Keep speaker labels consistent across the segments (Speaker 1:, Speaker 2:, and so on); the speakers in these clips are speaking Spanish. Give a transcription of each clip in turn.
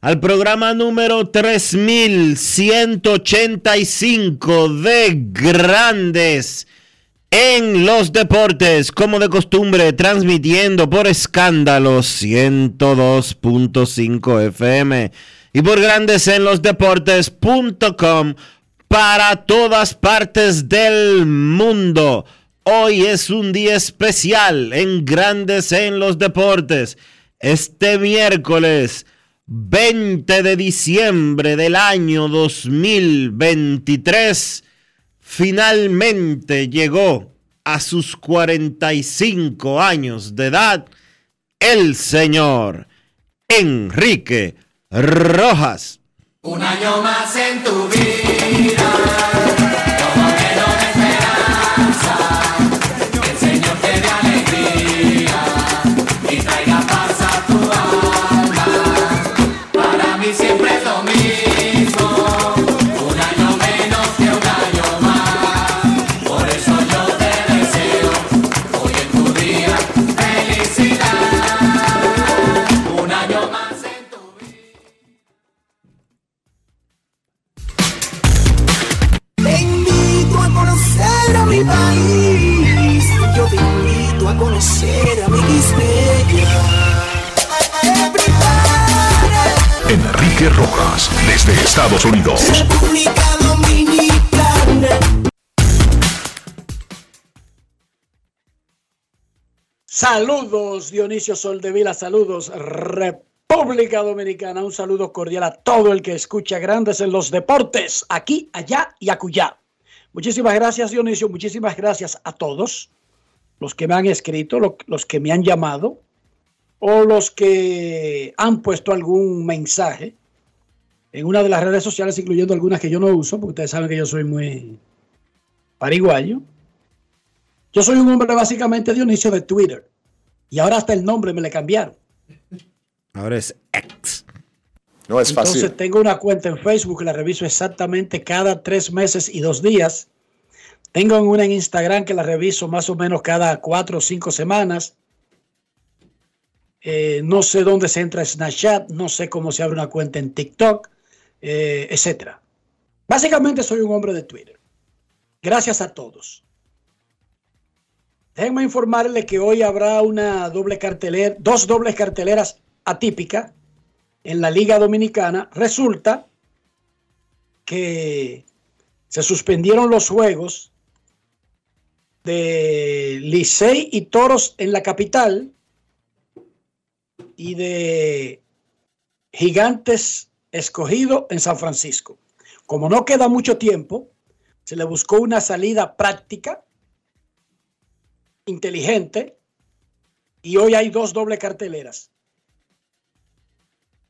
Speaker 1: al programa número 3185 de Grandes en los Deportes, como de costumbre, transmitiendo por escándalos 102.5 FM y por Grandes en los Deportes.com para todas partes del mundo. Hoy es un día especial en Grandes en los Deportes. Este miércoles 20 de diciembre del año 2023, finalmente llegó a sus 45 años de edad el señor Enrique Rojas.
Speaker 2: Un año más en tu vida, a
Speaker 3: conocer a mi
Speaker 4: Enrique Rojas desde Estados Unidos.
Speaker 3: República Dominicana.
Speaker 5: Saludos Dionisio Soldevila, saludos República Dominicana, un saludo cordial a todo el que escucha Grandes en los Deportes, aquí, allá y acullá. Muchísimas gracias Dionisio, muchísimas gracias a todos los que me han escrito, lo- los que me han llamado o los que han puesto algún mensaje en una de las redes sociales, incluyendo algunas que yo no uso, porque ustedes saben que yo soy muy pariguayo. Yo soy un hombre básicamente Dionisio de Twitter. Y ahora hasta el nombre me le cambiaron.
Speaker 1: Ahora es ex.
Speaker 6: No es
Speaker 5: Entonces
Speaker 6: fácil.
Speaker 5: tengo una cuenta en Facebook, la reviso exactamente cada tres meses y dos días. Tengo una en Instagram que la reviso más o menos cada cuatro o cinco semanas. Eh, no sé dónde se entra Snapchat, no sé cómo se abre una cuenta en TikTok, eh, etcétera. Básicamente soy un hombre de Twitter. Gracias a todos. Déjenme informarle que hoy habrá una doble cartelera, dos dobles carteleras atípicas en la Liga Dominicana. Resulta que se suspendieron los juegos de Licey y Toros en la capital y de Gigantes Escogido en San Francisco. Como no queda mucho tiempo, se le buscó una salida práctica, inteligente, y hoy hay dos doble carteleras.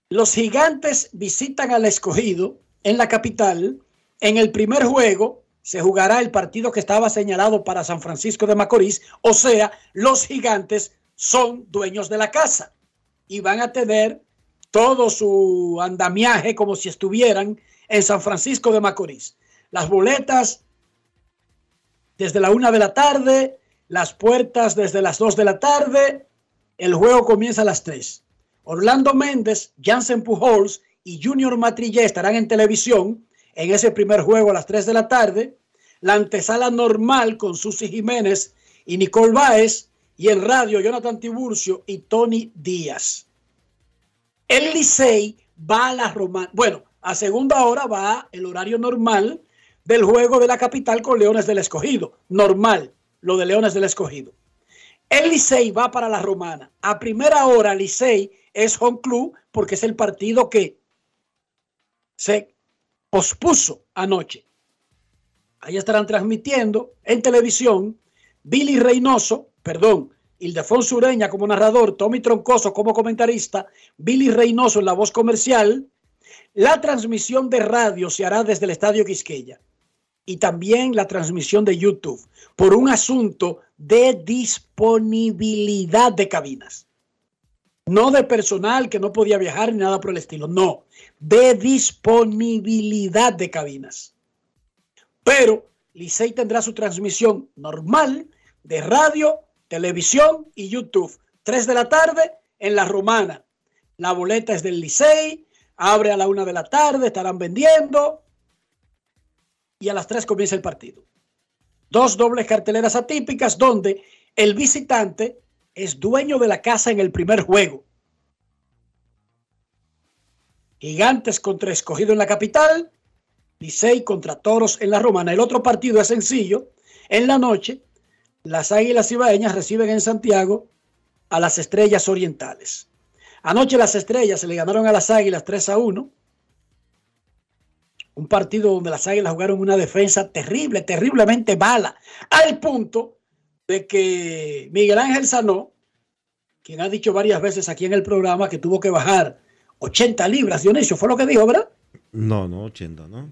Speaker 5: Los gigantes visitan al escogido en la capital. En el primer juego se jugará el partido que estaba señalado para San Francisco de Macorís. O sea, los gigantes son dueños de la casa y van a tener todo su andamiaje como si estuvieran en San Francisco de Macorís. Las boletas desde la una de la tarde, las puertas desde las dos de la tarde, el juego comienza a las tres. Orlando Méndez, Jansen Pujols y Junior Matrillé estarán en televisión en ese primer juego a las 3 de la tarde. La antesala normal con Susi Jiménez y Nicole Báez. Y en radio, Jonathan Tiburcio y Tony Díaz. El Licey va a la Romana. Bueno, a segunda hora va el horario normal del juego de la capital con Leones del Escogido. Normal, lo de Leones del Escogido. El Licey va para la Romana. A primera hora, Licey es home club porque es el partido que se pospuso anoche. Ahí estarán transmitiendo en televisión Billy Reynoso, perdón, Ildefonso Ureña como narrador, Tommy Troncoso como comentarista, Billy Reynoso en la voz comercial. La transmisión de radio se hará desde el Estadio Quisqueya y también la transmisión de YouTube por un asunto de disponibilidad de cabinas. No de personal que no podía viajar ni nada por el estilo, no, de disponibilidad de cabinas. Pero Licey tendrá su transmisión normal de radio, televisión y YouTube. Tres de la tarde en La Romana. La boleta es del Licey, abre a la una de la tarde, estarán vendiendo y a las tres comienza el partido. Dos dobles carteleras atípicas donde el visitante es dueño de la casa en el primer juego. Gigantes contra Escogido en la capital, Licey contra Toros en la Romana. El otro partido es sencillo. En la noche, las Águilas Ibaeñas reciben en Santiago a las Estrellas Orientales. Anoche las Estrellas se le ganaron a las Águilas 3 a 1. Un partido donde las Águilas jugaron una defensa terrible, terriblemente mala, al punto de que Miguel Ángel Sanó, quien ha dicho varias veces aquí en el programa que tuvo que bajar 80 libras, Dionisio, fue lo que dijo, ¿verdad?
Speaker 1: No, no, 80, ¿no?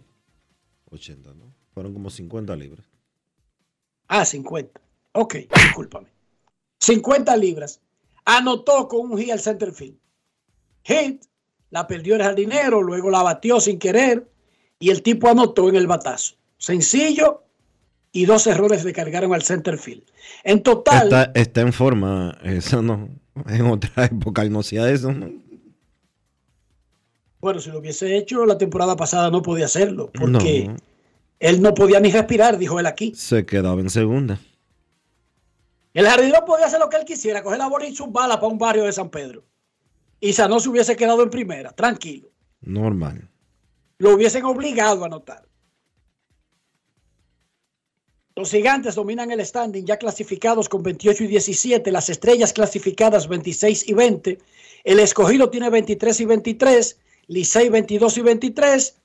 Speaker 1: 80, ¿no? Fueron como 50 libras.
Speaker 5: Ah, 50. Ok, discúlpame. 50 libras. Anotó con un hit al center field. Hit, la perdió el jardinero, luego la batió sin querer y el tipo anotó en el batazo. Sencillo y dos errores le cargaron al center field. En total.
Speaker 1: Está, está en forma, eso no. En otra época él no hacía eso, ¿no?
Speaker 5: Bueno, si lo hubiese hecho la temporada pasada no podía hacerlo, porque
Speaker 1: No.
Speaker 5: él no podía ni respirar, dijo él aquí.
Speaker 1: Se quedaba en segunda.
Speaker 5: El jardinero podía hacer lo que él quisiera, coger la bola y sus balas para un barrio de San Pedro. Y Sanó se hubiese quedado en primera, tranquilo.
Speaker 1: Normal.
Speaker 5: Lo hubiesen obligado a anotar. Los gigantes dominan el standing ya clasificados con 28 y 17, las estrellas clasificadas 26 y 20, el escogido tiene 23 y 23, Licey 22 y 23,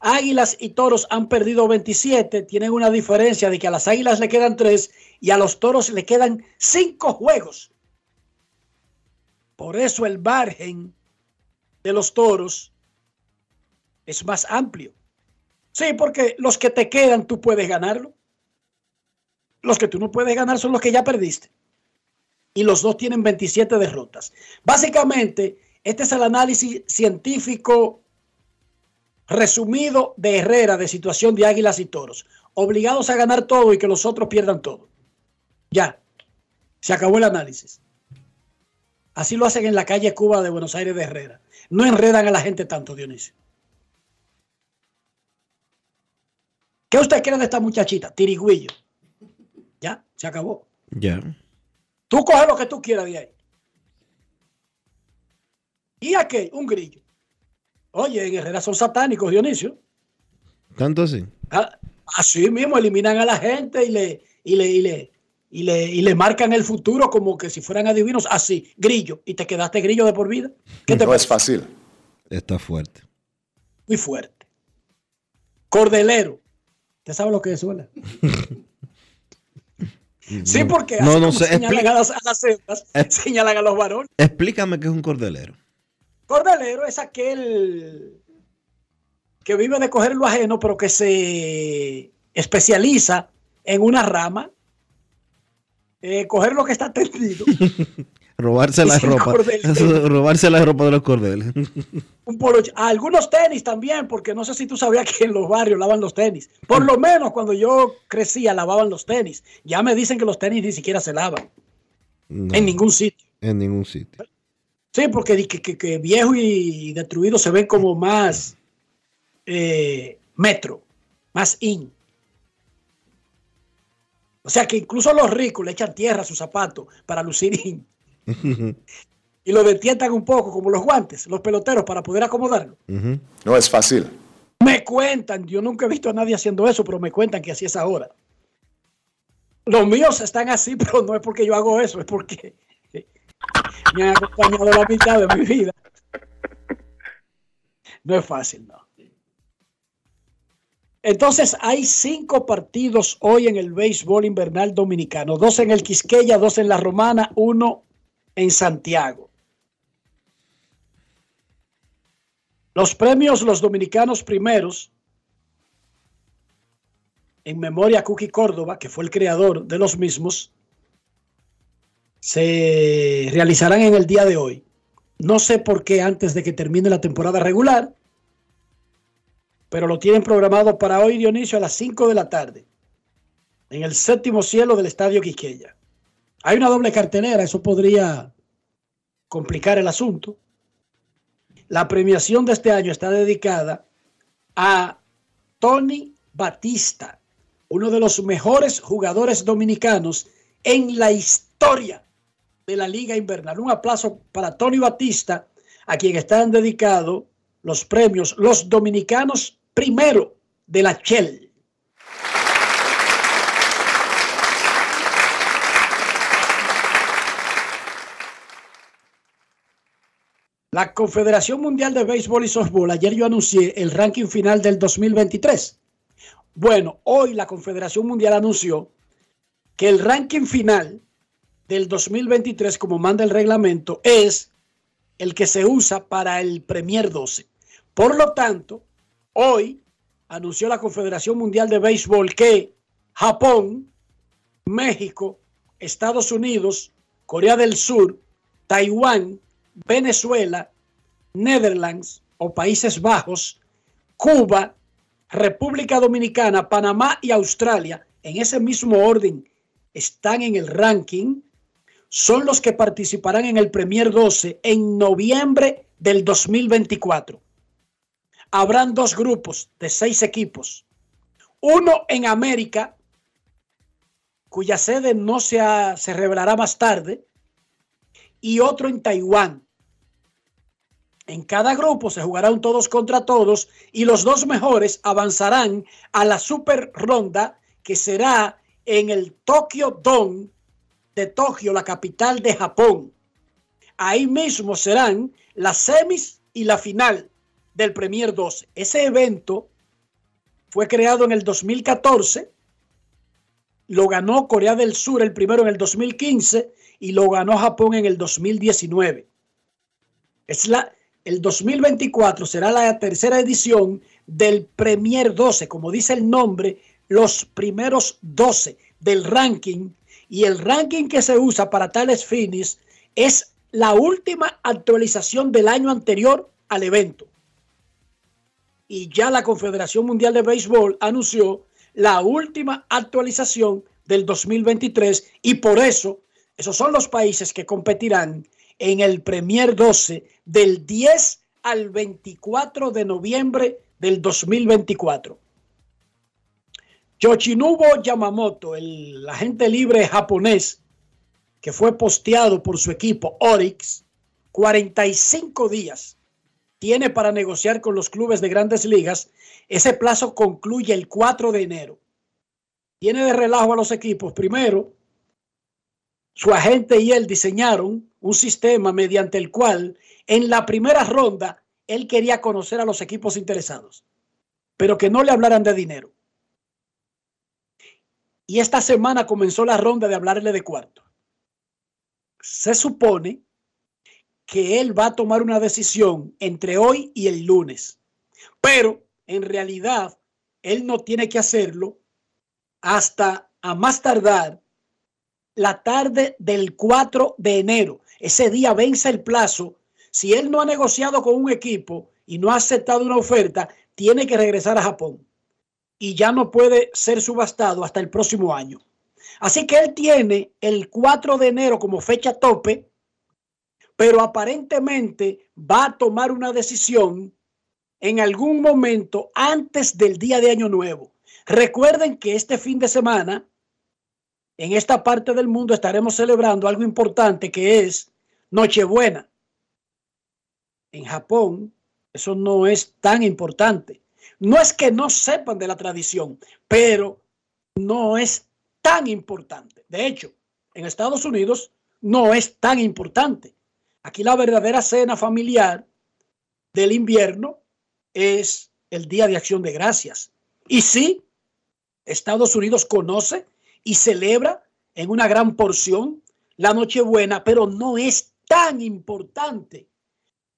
Speaker 5: Águilas y Toros han perdido 27, tienen una diferencia de que a las Águilas le quedan 3 y a los Toros le quedan 5 juegos. Por eso el margen de los Toros es más amplio. Sí, porque los que te quedan tú puedes ganarlo. Los que tú no puedes ganar son los que ya perdiste. Y los dos tienen 27 derrotas. Básicamente, este es el análisis científico resumido de Herrera de situación de Águilas y Toros. Obligados a ganar todo y que los otros pierdan todo. Ya. Se acabó el análisis. Así lo hacen en la calle Cuba de Buenos Aires de Herrera. No enredan a la gente tanto, Dionisio. ¿Qué usted cree de esta muchachita? Tirigüillo. Ya, se acabó.
Speaker 1: Ya.
Speaker 5: Tú coges lo que tú quieras de ahí. ¿Y a qué? Un grillo. Oye, en Herrera son satánicos, Dionisio.
Speaker 1: ¿Tanto así?
Speaker 5: Ah, Así mismo eliminan a la gente y le, y le, y le, y le, y le marcan el futuro como que si fueran adivinos. Así, grillo. Y te quedaste grillo de por vida. ¿Qué te
Speaker 6: No es fácil.
Speaker 1: Está fuerte.
Speaker 5: Muy fuerte. Cordelero. ¿Usted sabe lo que es suena? Sí, porque
Speaker 1: No, no sé.
Speaker 5: señalan a las, a las hembras, señalan a los varones.
Speaker 1: Explícame qué es un cordelero.
Speaker 5: Cordelero es aquel que vive de coger lo ajeno, pero que se especializa en una rama. Eh, coger lo que está tendido.
Speaker 1: Robarse la ropa. Eso, robarse la ropa de los cordeles.
Speaker 5: Un polo- algunos tenis también, porque no sé si tú sabías que en los barrios lavan los tenis. Por lo menos cuando yo crecía lavaban los tenis. Ya me dicen que los tenis ni siquiera se lavan
Speaker 1: No,
Speaker 5: en ningún sitio.
Speaker 1: en ningún sitio.
Speaker 5: Sí, porque que- que viejo y destruido se ven como más eh, metro, más in. O sea que incluso los ricos le echan tierra a sus zapatos para lucir in. y lo detientan un poco, como los guantes, los peloteros, para poder acomodarlo.
Speaker 6: No es fácil.
Speaker 5: Me cuentan, yo nunca he visto a nadie haciendo eso, pero me cuentan que así es ahora. Los míos están así, pero no es porque yo hago eso, es porque me han acompañado la mitad de mi vida. No es fácil, no. Entonces hay cinco partidos hoy en el béisbol invernal dominicano, dos en el Quisqueya, dos en la Romana, uno en Santiago. Los premios Los Dominicanos Primeros, en memoria a Cookie Córdoba, que fue el creador de los mismos, se realizarán en el día de hoy. No sé por qué antes de que termine la temporada regular, pero lo tienen programado para hoy, Dionisio, a las 5 de la tarde, en el séptimo cielo del Estadio Quisqueya. Hay una doble cartelera, eso podría complicar el asunto. La premiación de este año está dedicada a Tony Batista, uno de los mejores jugadores dominicanos en la historia de la Liga Invernal. Un aplauso para Tony Batista, a quien están dedicados los premios Los Dominicanos Primero de la Shell. La Confederación Mundial de Béisbol y Softball, ayer yo anuncié el ranking final del 2023. Bueno, hoy la Confederación Mundial anunció que el ranking final del 2023, como manda el reglamento, es el que se usa para el Premier 12. Por lo tanto, hoy anunció la Confederación Mundial de Béisbol que Japón, México, Estados Unidos, Corea del Sur, Taiwán, Venezuela, Netherlands o Países Bajos, Cuba, República Dominicana, Panamá y Australia, en ese mismo orden, están en el ranking, son los que participarán en el Premier 12 en noviembre del 2024. Habrán dos grupos de seis equipos. Uno en América, cuya sede no se, se revelará más tarde, y otro en Taiwán. En cada grupo se jugará un todos contra todos y los dos mejores avanzarán a la super ronda que será en el Tokyo Dome de Tokio, la capital de Japón. Ahí mismo serán las semis y la final del Premier 12. Ese evento fue creado en el 2014, lo ganó Corea del Sur el primero en el 2015 y lo ganó Japón en el 2019. Es la, el 2024 será la tercera edición del Premier 12, como dice el nombre, los primeros 12 del ranking. Y el ranking que se usa para tales fines es la última actualización del año anterior al evento. Y ya la Confederación Mundial de Béisbol anunció la última actualización del 2023 y por eso esos son los países que competirán en el Premier 12 del 10 al 24 de noviembre del 2024. Yoshinobu Yamamoto, el agente libre japonés que fue posteado por su equipo Orix, 45 días tiene para negociar con los clubes de grandes ligas. Ese plazo concluye el 4 de enero. Tiene de relajo a los equipos. Primero, su agente y él diseñaron un sistema mediante el cual en la primera ronda él quería conocer a los equipos interesados, pero que no le hablaran de dinero. Y esta semana comenzó la ronda de hablarle de cuarto. Se supone que él va a tomar una decisión entre hoy y el lunes. Pero en realidad, él no tiene que hacerlo hasta a más tardar la tarde del 4 de enero. Ese día vence el plazo. Si él no ha negociado con un equipo y no ha aceptado una oferta, tiene que regresar a Japón. Y ya no puede ser subastado hasta el próximo año. Así que él tiene el 4 de enero como fecha tope, pero aparentemente va a tomar una decisión en algún momento antes del día de Año Nuevo. Recuerden que este fin de semana, en esta parte del mundo, estaremos celebrando algo importante que es Nochebuena. En Japón, eso no es tan importante. No es que no sepan de la tradición, pero no es tan importante. De hecho, en Estados Unidos no es tan importante. Aquí la verdadera cena familiar del invierno es el Día de Acción de Gracias. Y sí, Estados Unidos conoce y celebra en una gran porción la Nochebuena, pero no es tan importante.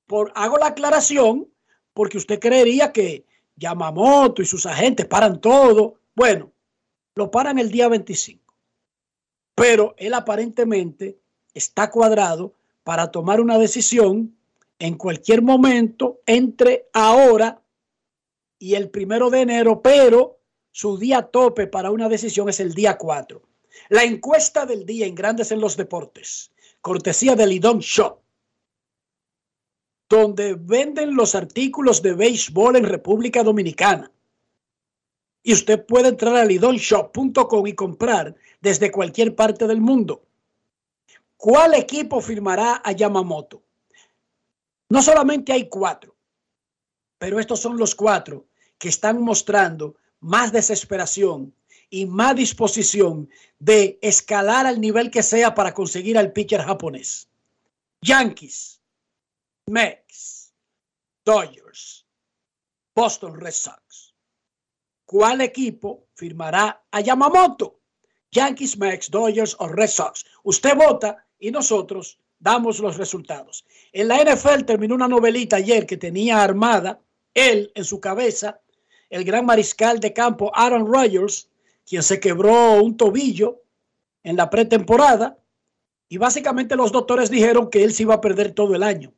Speaker 5: Por, hago la aclaración porque usted creería que Yamamoto y sus agentes paran todo. Bueno, lo paran el día 25. Pero él aparentemente está cuadrado para tomar una decisión en cualquier momento entre ahora y el primero de enero, pero su día tope para una decisión es el día 4. La encuesta del día en Grandes en los Deportes, cortesía del Lidón Shop, donde venden los artículos de béisbol en República Dominicana. Y usted puede entrar a lidonshop.com y comprar desde cualquier parte del mundo. ¿Cuál equipo firmará a Yamamoto? No solamente hay cuatro, pero estos son los cuatro que están mostrando más desesperación y más disposición de escalar al nivel que sea para conseguir al pitcher japonés. Yankees, Mets, Dodgers, Boston Red Sox. ¿Cuál equipo firmará a Yamamoto? Yankees, Mets, Dodgers o Red Sox. Usted vota y nosotros damos los resultados. En la NFL terminó una novelita ayer que tenía armada él en su cabeza, el gran mariscal de campo Aaron Rodgers, quien se quebró un tobillo en la pretemporada y básicamente los doctores dijeron que él se iba a perder todo el año.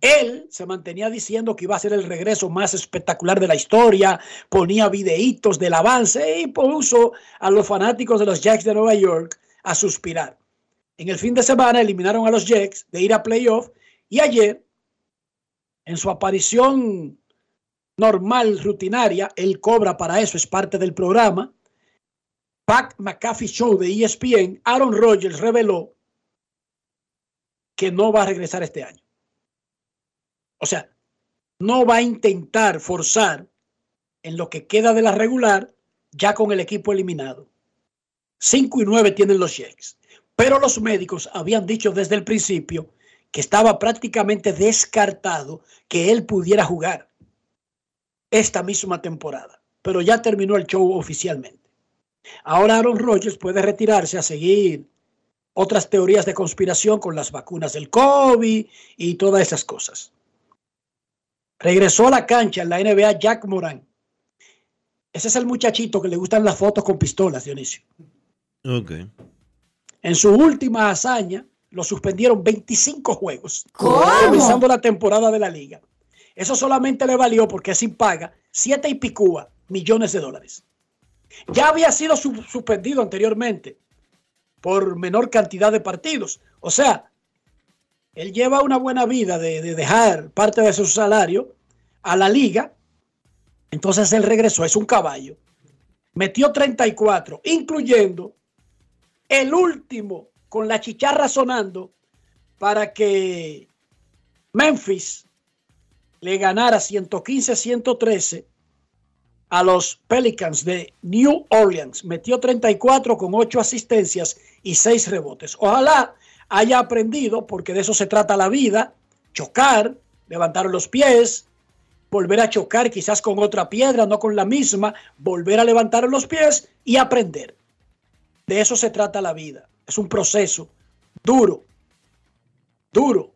Speaker 5: Él se mantenía diciendo que iba a ser el regreso más espectacular de la historia, ponía videitos del avance y puso a los fanáticos de los Jacks de Nueva York a suspirar. En el fin de semana eliminaron a los Jets de ir a playoff y ayer, en su aparición normal, rutinaria, él cobra para eso, es parte del programa. Pat McAfee Show de ESPN, Aaron Rodgers reveló que no va a regresar este año. O sea, no va a intentar forzar en lo que queda de la regular ya con el equipo eliminado. 5 y 9 tienen los Jets. Pero los médicos habían dicho desde el principio que estaba prácticamente descartado que él pudiera jugar esta misma temporada. Pero ya terminó el show oficialmente. Ahora Aaron Rodgers puede retirarse a seguir otras teorías de conspiración con las vacunas del COVID y todas esas cosas. Regresó a la cancha en la NBA Jack Moran. Ese es el muchachito que le gustan las fotos con pistolas, Dionisio.
Speaker 1: Ok.
Speaker 5: En su última hazaña, lo suspendieron 25 juegos.
Speaker 6: ¿Cómo?
Speaker 5: Comenzando la temporada de la liga. Eso solamente le valió porque sin paga, siete y picúa millones de dólares. Ya había sido su- suspendido anteriormente por menor cantidad de partidos. O sea, él lleva una buena vida de, de dejar parte de su salario a la liga. Entonces él regresó, es un caballo. Metió 34, incluyendo el último con la chicharra sonando para que Memphis le ganara 115-113 a los Pelicans de New Orleans. Metió 34 con 8 asistencias y 6 rebotes. Ojalá haya aprendido, porque de eso se trata la vida, chocar, levantar los pies, volver a chocar quizás con otra piedra, no con la misma, volver a levantar los pies y aprender. De eso se trata la vida. Es un proceso duro, duro,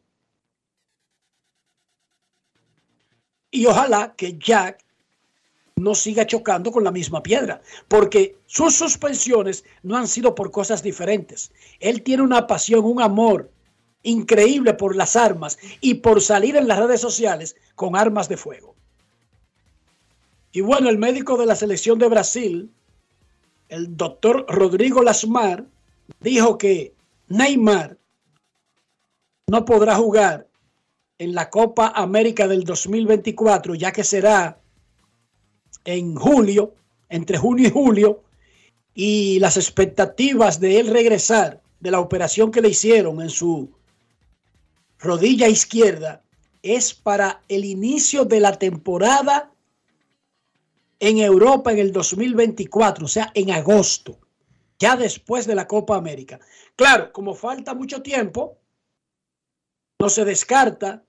Speaker 5: Y ojalá que Jack no siga chocando con la misma piedra, porque sus suspensiones no han sido por cosas diferentes. Él tiene una pasión, un amor increíble por las armas y por salir en las redes sociales con armas de fuego. Y bueno, el médico de la selección de Brasil, el doctor Rodrigo Lasmar, dijo que Neymar no podrá jugar en la Copa América del 2024, ya que será en julio, entre junio y julio, y las expectativas de él regresar de la operación que le hicieron en su rodilla izquierda es para el inicio de la temporada en Europa en el 2024, o sea, en agosto, ya después de la Copa América. Claro, como falta mucho tiempo, no se descarta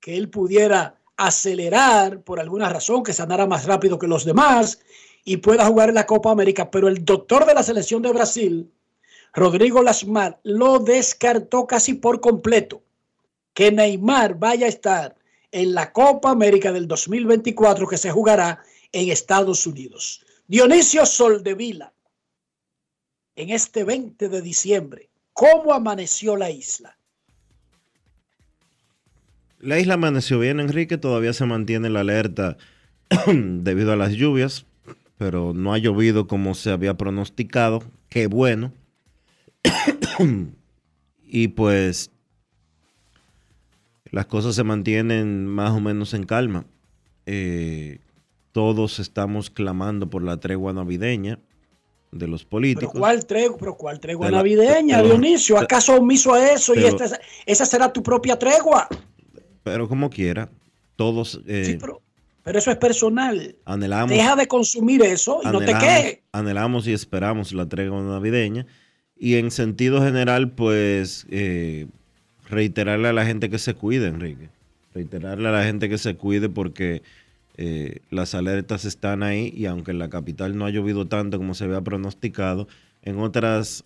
Speaker 5: que él pudiera acelerar por alguna razón, que sanara más rápido que los demás y pueda jugar en la Copa América, pero el doctor de la selección de Brasil, Rodrigo Lasmar, lo descartó casi por completo, que Neymar vaya a estar en la Copa América del 2024 que se jugará en Estados Unidos. Dionisio Soldevila, en este 20 de diciembre, ¿cómo amaneció la isla?
Speaker 1: La isla amaneció bien, Enrique. Todavía se mantiene la alerta debido a las lluvias, pero no ha llovido como se había pronosticado. Qué bueno. y pues las cosas se mantienen más o menos en calma. Eh, todos estamos clamando por la tregua navideña de los políticos.
Speaker 5: ¿Pero cuál tregua, pero cuál tregua
Speaker 1: la-
Speaker 5: navideña, Dionisio? ¿Acaso omiso a eso y esta- esa será tu propia tregua?
Speaker 1: Pero como quiera, todos eh,
Speaker 5: Sí, pero, pero eso es personal.
Speaker 1: anhelamos,
Speaker 5: Deja de consumir eso y no te quejes.
Speaker 1: anhelamos y esperamos la tregua navideña. Y en sentido general, pues eh, reiterarle a la gente que se cuide, Enrique. Reiterarle a la gente que se cuide porque eh, las alertas están ahí y aunque en la capital no ha llovido tanto como se había pronosticado, en otras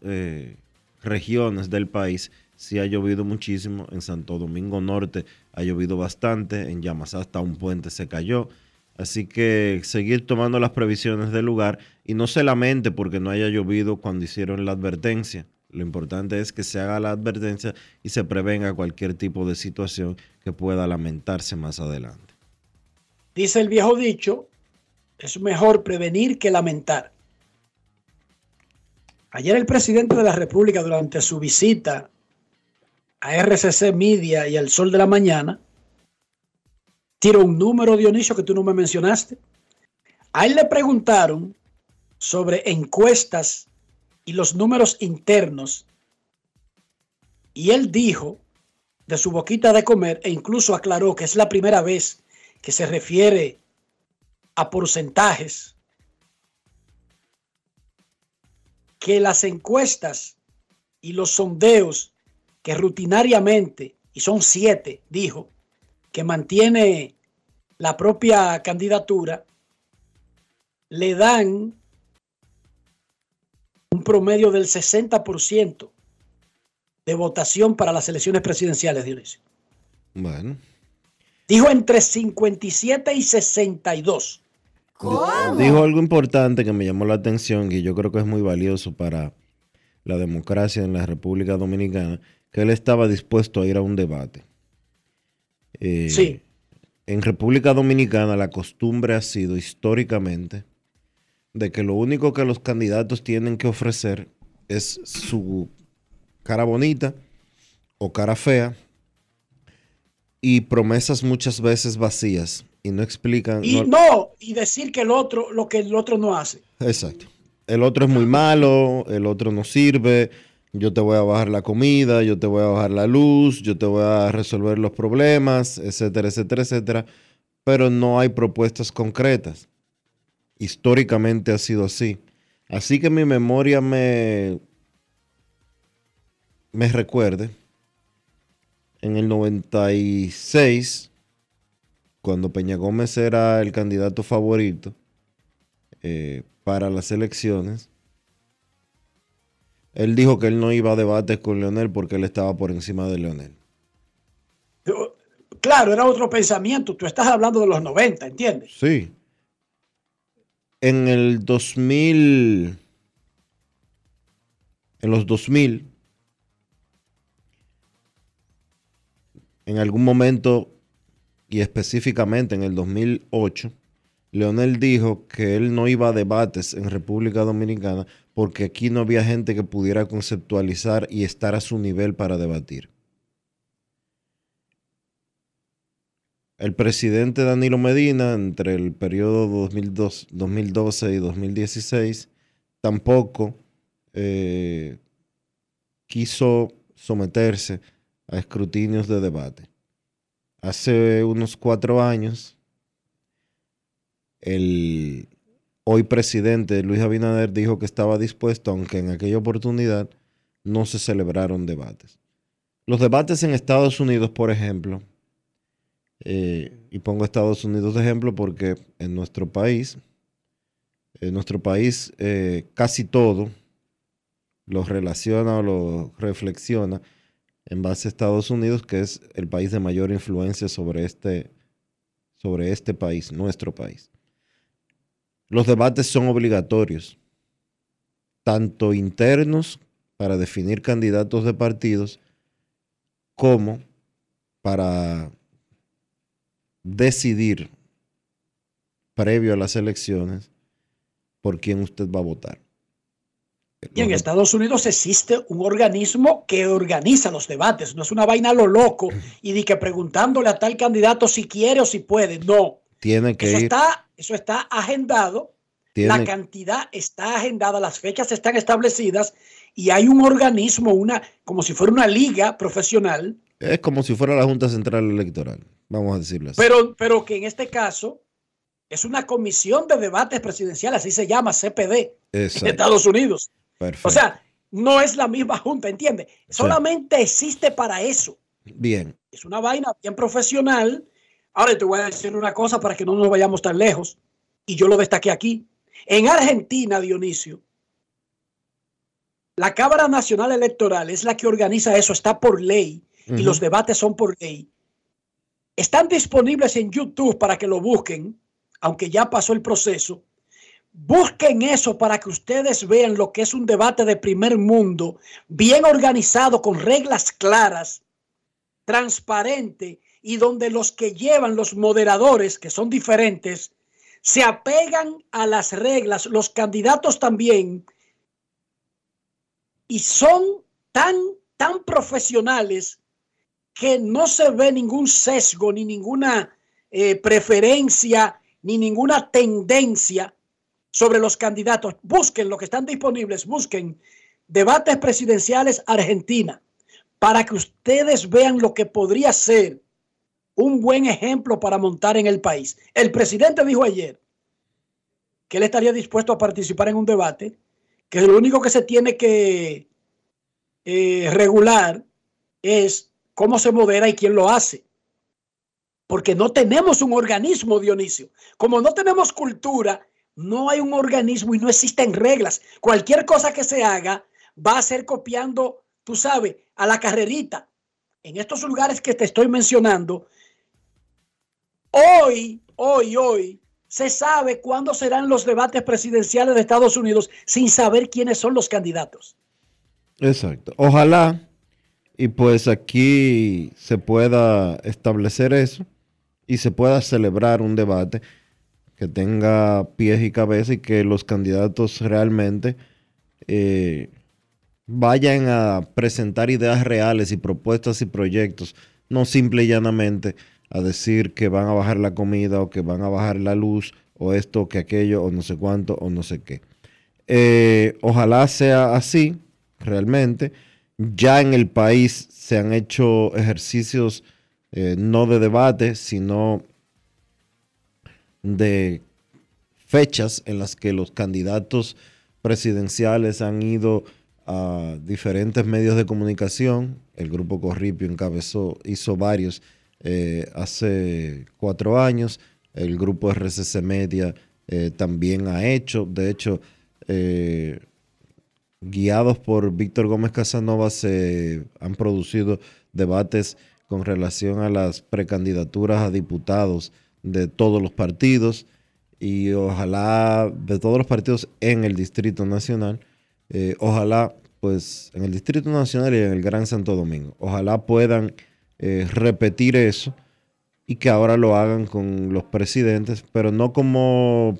Speaker 1: regiones del país sí ha llovido muchísimo. En Santo Domingo Norte ha llovido bastante, en Llamas hasta un puente se cayó. Así que seguir tomando las previsiones del lugar y no se lamente porque no haya llovido cuando hicieron la advertencia. Lo importante es que se haga la advertencia y se prevenga cualquier tipo de situación que pueda lamentarse más adelante.
Speaker 5: Dice el viejo dicho, es mejor prevenir que lamentar. Ayer el presidente de la República, durante su visita a RCC Media y al Sol de la Mañana, tiró un número, Dionisio, que tú no me mencionaste. A él le preguntaron sobre encuestas y los números internos. Y él dijo de su boquita de comer e incluso aclaró que es la primera vez que se refiere a porcentajes, que las encuestas y los sondeos que rutinariamente, y son siete, dijo, que mantiene la propia candidatura, le dan un promedio del 60% de votación para las elecciones presidenciales, Dionisio.
Speaker 1: Bueno,
Speaker 5: Dijo entre 57 y 62.
Speaker 1: dijo algo importante que me llamó la atención y yo creo que es muy valioso para la democracia en la República Dominicana, que él estaba dispuesto a ir a un debate. Eh,
Speaker 5: Sí.
Speaker 1: En República Dominicana la costumbre ha sido históricamente de que lo único que los candidatos tienen que ofrecer es su cara bonita o cara fea y promesas muchas veces vacías y no explican.
Speaker 5: Y
Speaker 1: no-
Speaker 5: no, y decir que el otro, lo que el otro no hace.
Speaker 1: Exacto. El otro es muy malo, el otro no sirve, yo te voy a bajar la comida, yo te voy a bajar la luz, yo te voy a resolver los problemas, etcétera, etcétera, etcétera. Pero no hay propuestas concretas. Históricamente ha sido así. Así que mi memoria me, me recuerde, en el 96, cuando Peña Gómez era el candidato favorito, eh, para las elecciones, él dijo que él no iba a debates con Leonel porque él estaba por encima de Leonel.
Speaker 5: claro, era otro pensamiento. Tú estás hablando de los 90, ¿entiendes?
Speaker 1: Sí. En el 2000, en los 2000, en algún momento y específicamente en el 2008, Leonel dijo que él no iba a debates en República Dominicana porque aquí no había gente que pudiera conceptualizar y estar a su nivel para debatir. El presidente Danilo Medina, entre el periodo 2002 2012 y 2016, tampoco eh, quiso someterse a escrutinios de debate. Hace unos cuatro años, el hoy presidente Luis Abinader dijo que estaba dispuesto, aunque en aquella oportunidad no se celebraron debates. Los debates en Estados Unidos, por ejemplo, eh, y pongo Estados Unidos de ejemplo porque en nuestro país, en nuestro país eh, casi todo lo relaciona o lo reflexiona en base a Estados Unidos, que es el país de mayor influencia sobre este, sobre este país, nuestro país. Los debates son obligatorios, tanto internos para definir candidatos de partidos, como para decidir previo a las elecciones por quién usted va a votar.
Speaker 5: Y en Estados Unidos existe un organismo que organiza los debates, no es una vaina lo loco y de que preguntándole a tal candidato si quiere o si puede, no.
Speaker 1: Tiene que
Speaker 5: Eso
Speaker 1: ir,
Speaker 5: está, eso está agendado,
Speaker 1: tiene-
Speaker 5: la cantidad está agendada, las fechas están establecidas y hay un organismo, una, como si fuera una liga profesional,
Speaker 1: es como si fuera la Junta Central Electoral, vamos a decirlo así.
Speaker 5: pero, pero que en este caso es una comisión de debates presidenciales, así se llama CPD en
Speaker 1: Exacto,
Speaker 5: Estados Unidos.
Speaker 1: perfecto.
Speaker 5: O sea, no es la misma junta, ¿entiendes? Solamente existe para eso.
Speaker 1: Bien,
Speaker 5: Es una vaina bien profesional. Ahora te voy a decir una cosa para que no nos vayamos tan lejos. Y yo lo destaqué aquí. En Argentina, Dionisio, la Cámara Nacional Electoral es la que organiza eso, está por ley. Y los debates son por ley. Están disponibles en YouTube para que lo busquen, aunque ya pasó el proceso. Busquen eso para que ustedes vean lo que es un debate de primer mundo, bien organizado, con reglas claras, transparente y donde los que llevan los moderadores, que son diferentes, se apegan a las reglas, los candidatos también, y son tan, tan profesionales que no se ve ningún sesgo, ni ninguna eh, preferencia, ni ninguna tendencia sobre los candidatos. Busquen lo que están disponibles, busquen debates presidenciales Argentina para que ustedes vean lo que podría ser un buen ejemplo para montar en el país. El presidente dijo ayer que él estaría dispuesto a participar en un debate, que lo único que se tiene que eh, regular es cómo se modera y quién lo hace. Porque no tenemos un organismo, Dionisio. Como no tenemos cultura, no hay un organismo y no existen reglas. Cualquier cosa que se haga va a ser copiando, tú sabes, a la carrerita. En estos lugares que te estoy mencionando, hoy, hoy, hoy, se sabe cuándo serán los debates presidenciales de Estados Unidos sin saber quiénes son los candidatos.
Speaker 1: exacto. Ojalá y pues aquí se pueda establecer eso y se pueda celebrar un debate que tenga pies y cabeza y que los candidatos realmente eh, vayan a presentar ideas reales y propuestas y proyectos, no simple y llanamente a decir que van a bajar la comida o que van a bajar la luz o esto que aquello o no sé cuánto o no sé qué. Eh, ojalá sea así, realmente. Ya en el país se han hecho ejercicios eh, no de debate, sino de fechas en las que los candidatos presidenciales han ido a diferentes medios de comunicación. El grupo Corripio encabezó, hizo varios eh, hace cuatro años. El grupo RCC Media eh, también ha hecho. De hecho, eh, guiados por Víctor Gómez Casanova, se han producido debates con relación a las precandidaturas a diputados de todos los partidos y ojalá de todos los partidos en el Distrito Nacional, ojalá pues en el Distrito Nacional y en el Gran Santo Domingo, ojalá puedan eh, repetir eso y que ahora lo hagan con los presidentes, pero no como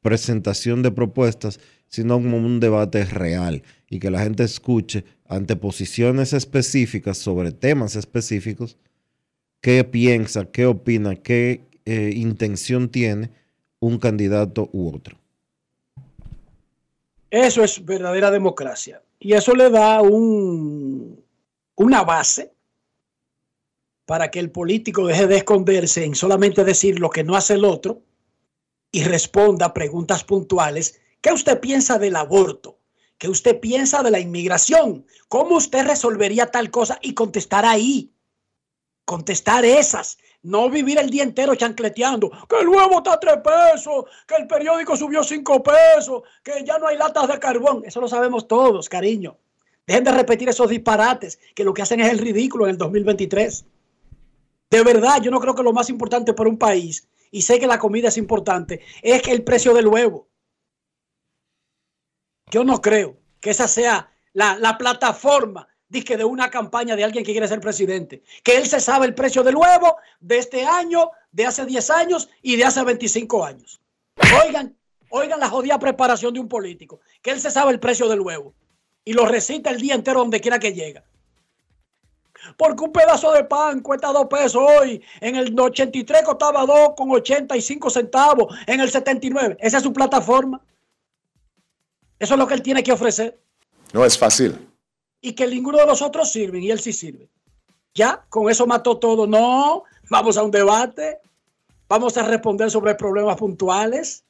Speaker 1: presentación de propuestas, sino como un debate real y que la gente escuche ante posiciones específicas sobre temas específicos qué piensa, qué opina, qué eh, intención tiene un candidato u otro.
Speaker 5: Eso es verdadera democracia. Y eso le da un, una base para que el político deje de esconderse en solamente decir lo que no hace el otro y responda preguntas puntuales. ¿Qué usted piensa del aborto? ¿Qué usted piensa de la inmigración? ¿Cómo usted resolvería tal cosa? Y contestar ahí. Contestar esas. No vivir el día entero chancleteando. Que el huevo está a tres pesos. Que el periódico subió cinco pesos. Que ya no hay latas de carbón. Eso lo sabemos todos, cariño. Dejen de repetir esos disparates. Que lo que hacen es el ridículo en el 2023. De verdad, yo no creo que lo más importante para un país, y sé que la comida es importante, es el precio del huevo. Yo no creo que esa sea la, la plataforma dizque, de una campaña de alguien que quiere ser presidente. Que él se sabe el precio del huevo de este año, de hace 10 años y de hace 25 años. Oigan, oigan la jodida preparación de un político. Que él se sabe el precio del huevo y lo recita el día entero donde quiera que llega. Porque un pedazo de pan cuesta dos pesos hoy. En el 83 costaba dos con 85 centavos. En el 79. Esa es su plataforma. Eso es lo que él tiene que ofrecer.
Speaker 6: No es fácil.
Speaker 5: Y que ninguno de los otros sirven y él sí sirve. Ya, con eso mató todo. No, vamos a un debate. Vamos a responder sobre problemas puntuales.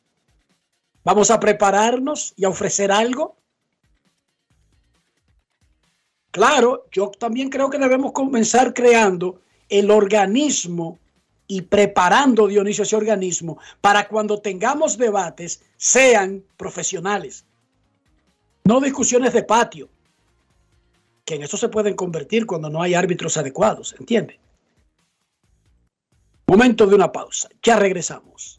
Speaker 5: Vamos a prepararnos y a ofrecer algo. Claro, yo también creo que debemos comenzar creando el organismo y preparando, Dionisio, ese organismo para cuando tengamos debates sean profesionales. No discusiones de patio, que en eso se pueden convertir cuando no hay árbitros adecuados, ¿entiende? Momento de una pausa, ya regresamos.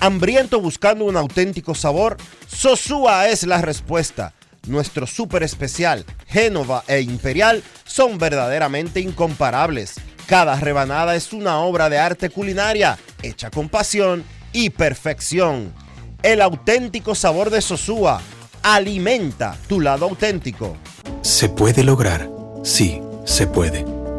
Speaker 1: Hambriento buscando un auténtico sabor, Sosúa es la respuesta. Nuestro súper especial, Génova e Imperial, son verdaderamente incomparables. Cada rebanada es una obra de arte culinaria, hecha con pasión y perfección. El auténtico sabor de Sosúa alimenta tu lado auténtico.
Speaker 7: Se puede lograr, sí, se puede.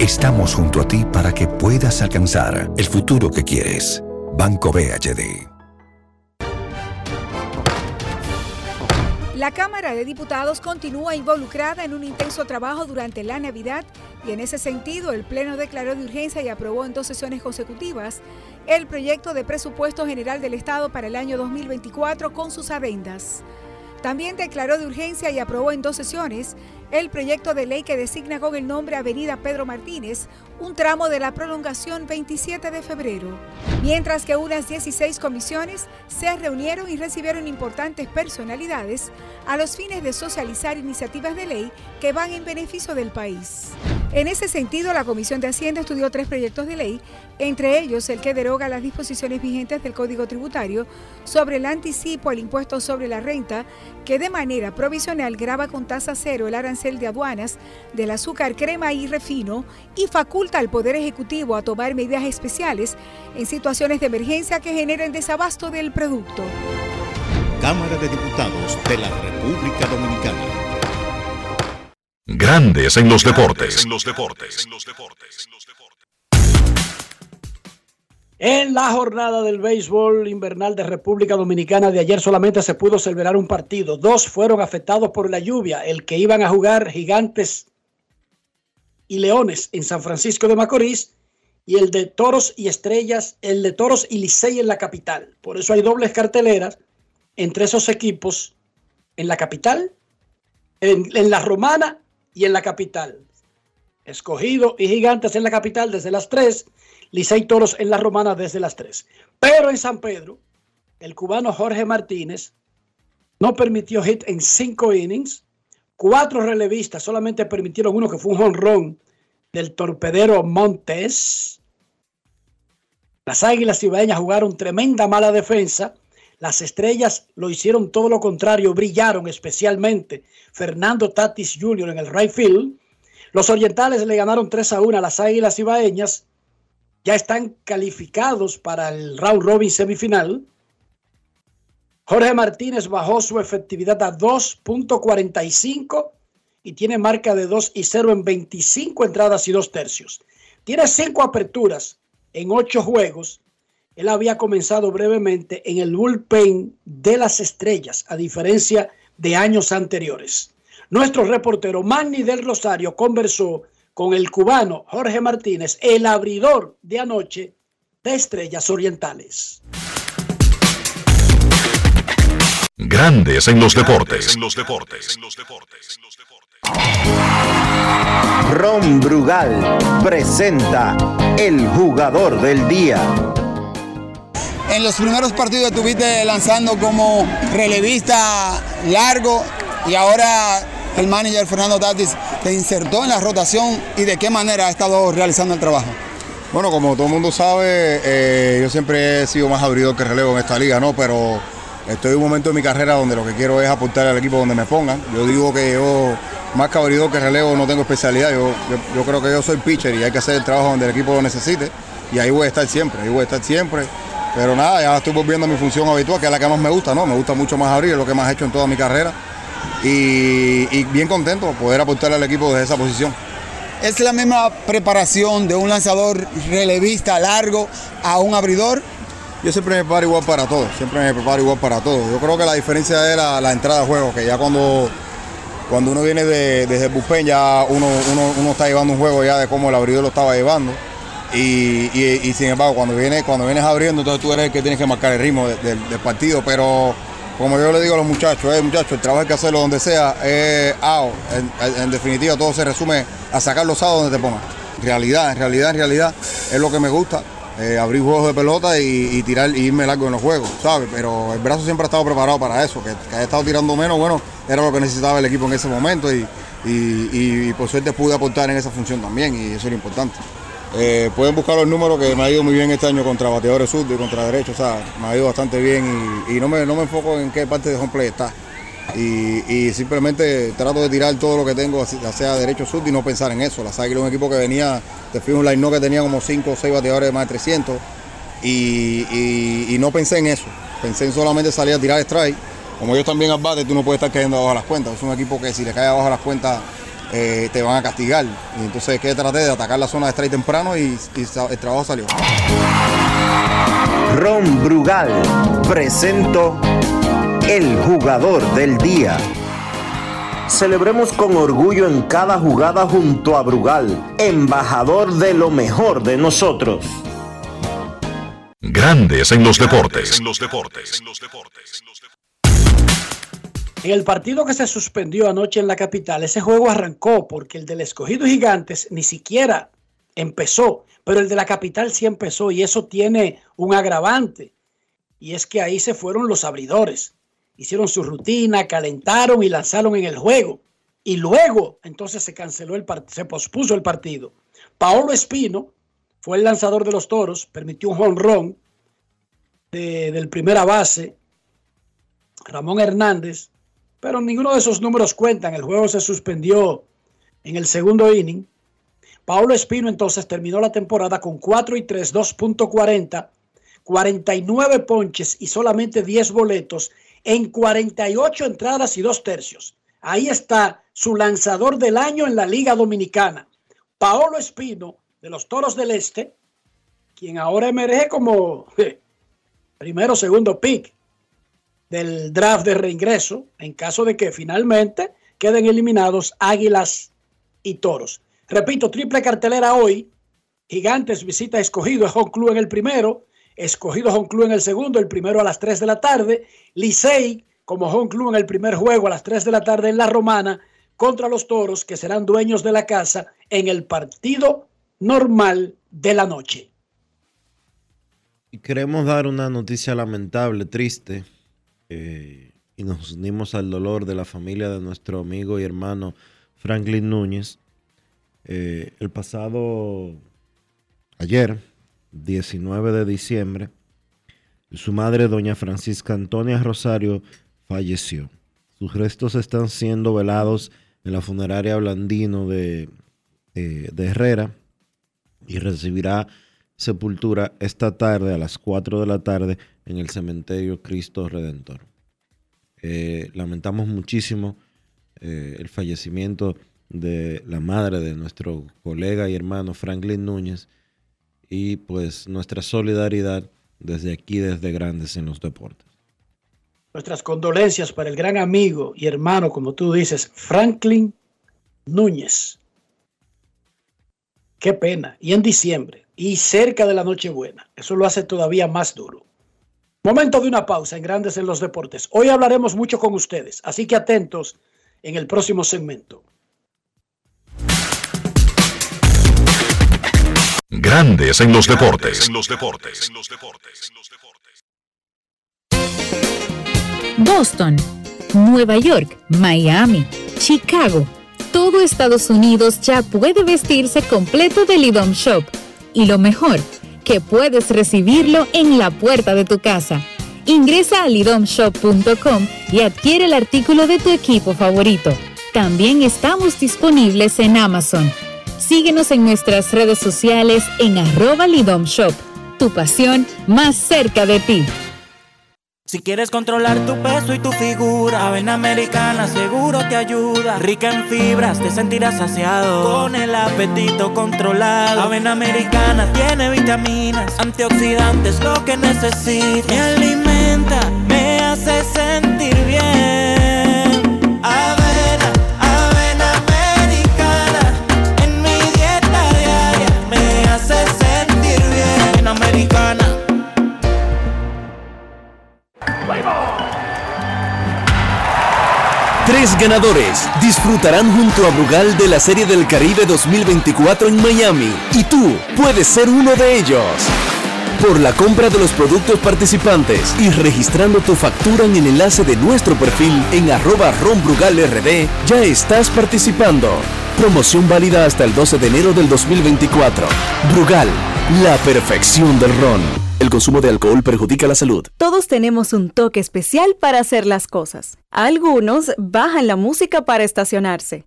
Speaker 8: Estamos junto a ti para que puedas alcanzar el futuro que quieres. Banco BHD.
Speaker 9: La Cámara de Diputados continúa involucrada en un intenso trabajo durante la Navidad y en ese sentido el Pleno declaró de urgencia y aprobó en dos sesiones consecutivas el proyecto de presupuesto general del Estado para el año 2024 con sus adendas. También declaró de urgencia y aprobó en dos sesiones el proyecto de ley que designa con el nombre Avenida Pedro Martínez un tramo de la prolongación 27 de febrero, mientras que unas 16 comisiones se reunieron y recibieron importantes personalidades a los fines de socializar iniciativas de ley que van en beneficio del país. En ese sentido, la Comisión de Hacienda estudió tres proyectos de ley, entre ellos el que deroga las disposiciones vigentes del Código Tributario sobre el anticipo al impuesto sobre la renta, que de manera provisional graba con tasa cero el arancel de aduanas del azúcar, crema y refino y faculta al Poder Ejecutivo a tomar medidas especiales en situaciones de emergencia que generen desabasto del producto.
Speaker 10: Cámara de Diputados de la República Dominicana.
Speaker 4: Grandes en los deportes.
Speaker 5: En la jornada del béisbol invernal de República Dominicana de ayer solamente se pudo celebrar un partido. Dos fueron afectados por la lluvia. El que iban a jugar Gigantes y Leones en San Francisco de Macorís y el de Toros y Estrellas, el de Toros y Licey en la capital. Por eso hay dobles carteleras entre esos equipos en la capital, en, la Romana y en la capital. Escogido y Gigantes en la capital desde las 3, Licey Toros en la Romana desde las 3. Pero en San Pedro, el cubano Jorge Martínez no permitió hit en cinco innings. Cuatro relevistas solamente permitieron uno que fue un jonrón del torpedero Montes. Las Águilas Cibaeñas jugaron tremenda mala defensa. Las estrellas lo hicieron todo lo contrario, brillaron especialmente Fernando Tatis Jr. en el right field. Los orientales le ganaron 3 a 1 a las Águilas Ibaeñas. Ya están calificados para el round robin semifinal. Jorge Martínez bajó su efectividad a 2.45 y tiene marca de 2 y 0 en 25 entradas y 2 tercios. Tiene 5 aperturas en 8 juegos. Él había comenzado brevemente en el bullpen de las estrellas, a diferencia de años anteriores. Nuestro reportero Manny del Rosario conversó con el cubano Jorge Martínez, el abridor de anoche de Estrellas Orientales.
Speaker 4: Grandes en los deportes. En los deportes.
Speaker 11: Ron Brugal presenta el jugador del día.
Speaker 12: En los primeros partidos estuviste lanzando como relevista largo y ahora el manager Fernando Tatis te insertó en la rotación y de qué manera ha estado realizando el trabajo.
Speaker 13: Bueno, como todo el mundo sabe, eh, yo siempre he sido más abridor que relevo en esta liga, ¿no? Pero estoy en un momento de mi carrera donde lo que quiero es aportar al equipo donde me pongan. Yo digo que yo, más que abridor que relevo, no tengo especialidad. Yo, yo, yo creo que yo soy pitcher y hay que hacer el trabajo donde el equipo lo necesite. Y ahí voy a estar siempre, ahí voy a estar siempre. Pero nada, ya estoy volviendo a mi función habitual, que es la que más me gusta, ¿no? Me gusta mucho más abrir, es lo que más he hecho en toda mi carrera. Y, y bien contento de poder aportar al equipo desde esa posición.
Speaker 12: ¿Es la misma preparación de un lanzador relevista largo a un abridor?
Speaker 13: Yo siempre me preparo igual para todo, siempre me preparo igual para todo. Yo creo que la diferencia es la, entrada de juego, que ya cuando, cuando uno viene de, desde el ya uno, uno, uno, está llevando un juego ya de cómo el abridor lo estaba llevando. Y, sin embargo, cuando, viene, cuando vienes abriendo, entonces tú eres el que tienes que marcar el ritmo de, de, del partido. Pero como yo le digo a los muchachos, eh, muchachos, el trabajo hay que hacerlo donde sea, es out. En, definitiva, todo se resume a sacar los outs donde te pongan. Realidad, en realidad, en realidad, es lo que me gusta. Eh, abrir juegos de pelota y, tirar y irme largo en los juegos, ¿sabes? Pero el brazo siempre ha estado preparado para eso, que, que haya estado tirando menos, bueno, era lo que necesitaba el equipo en ese momento y, por suerte pude aportar en esa función también y eso era importante. Eh, pueden buscar los números que me ha ido muy bien este año contra bateadores sur y contra derechos, o sea, me ha ido bastante bien y, y, no, me, no me enfoco en qué parte de home play está. Y, simplemente trato de tirar todo lo que tengo, sea derecho sur y no pensar en eso. La Águilas es un equipo que venía, te fui un line no que tenía como 5 o 6 bateadores de más de 300 y, no pensé en eso. Pensé en solamente salir a tirar strike. Como ellos también al bate, tú no puedes estar cayendo abajo las cuentas. Es un equipo que si le cae abajo las cuentas eh, te van a castigar. Y entonces que traté de atacar la zona de strike temprano y el trabajo salió.
Speaker 11: Ron Brugal presento el jugador del día. Celebremos con orgullo en cada jugada junto a Brugal, embajador de lo mejor de nosotros.
Speaker 4: Grandes en los deportes. En los deportes.
Speaker 5: En el partido que se suspendió anoche en la capital, ese juego arrancó porque el del escogido Gigantes ni siquiera empezó, pero el de la capital sí empezó y eso tiene un agravante. Y es que ahí se fueron los abridores. Hicieron su rutina, calentaron y lanzaron en el juego. Y luego, entonces se canceló el se pospuso el partido. Paolo Espino fue el lanzador de los toros, permitió un jonrón de, del primera base, Ramón Hernández, pero ninguno de esos números cuentan. El juego se suspendió en el segundo inning. Paulo Espino entonces terminó la temporada con 4 y 3, 2.40, 49 ponches y solamente 10 boletos en 48 entradas y 2 tercios. Ahí está su lanzador del año en la Liga Dominicana. Paolo Espino, de los Toros del Este, quien ahora emerge como primero segundo pick del draft de reingreso en caso de que finalmente queden eliminados Águilas y Toros. Repito, triple cartelera hoy. Gigantes visita escogido a Home Club en el primero, escogido Home Club en el segundo, el primero a las 3 de la tarde. Licey como Home Club en el primer juego a las 3 de la tarde en la Romana contra los Toros que serán dueños de la casa en el partido normal de la noche.
Speaker 1: Y queremos dar una noticia lamentable, triste, eh, y nos unimos al dolor de la familia de nuestro amigo y hermano Franklin Núñez. Eh, el pasado ayer, 19 de diciembre, su madre, doña Francisca Antonia Rosario, falleció. Sus restos están siendo velados en la funeraria Blandino de, eh, de Herrera y recibirá sepultura esta tarde a las 4 de la tarde en el cementerio Cristo Redentor. Eh, lamentamos muchísimo eh, el fallecimiento de la madre de nuestro colega y hermano Franklin Núñez y pues nuestra solidaridad desde aquí, desde Grandes en los Deportes.
Speaker 5: Nuestras condolencias para el gran amigo y hermano, como tú dices, Franklin Núñez. Qué pena. Y en diciembre, y cerca de la Nochebuena. Eso lo hace todavía más duro. Momento de una pausa en Grandes en los Deportes. Hoy hablaremos mucho con ustedes, así que atentos en el próximo segmento.
Speaker 4: Grandes en los deportes. En los deportes.
Speaker 14: Boston, Nueva York, Miami, Chicago. Todo Estados Unidos ya puede vestirse completo del IDOM Shop. Y lo mejor, que puedes recibirlo en la puerta de tu casa. Ingresa a lidomshop.com y adquiere el artículo de tu equipo favorito. También estamos disponibles en Amazon. Síguenos en nuestras redes sociales en arroba lidomshop. Tu pasión más cerca de ti.
Speaker 15: Si quieres controlar tu peso y tu figura, Avena Americana seguro te ayuda. Rica en fibras, te sentirás saciado. Con el apetito controlado. Avena Americana tiene vitaminas, antioxidantes, lo que necesitas. Me alimenta, me hace sentir bien.
Speaker 10: Tres ganadores disfrutarán junto a Brugal de la Serie del Caribe 2024 en Miami y tú puedes ser uno de ellos. Por la compra de los productos participantes y registrando tu factura en el enlace de nuestro perfil en arroba ronbrugalrd, ya estás participando. Promoción válida hasta el 12 de enero del 2024. Brugal, la perfección del ron. El consumo de alcohol perjudica la salud.
Speaker 16: Todos tenemos un toque especial para hacer las cosas. Algunos bajan la música para estacionarse.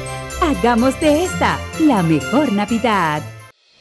Speaker 17: Hagamos de esta la mejor Navidad.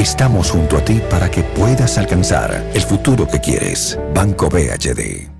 Speaker 8: Estamos junto a ti para que puedas alcanzar el futuro que quieres. Banco BHD.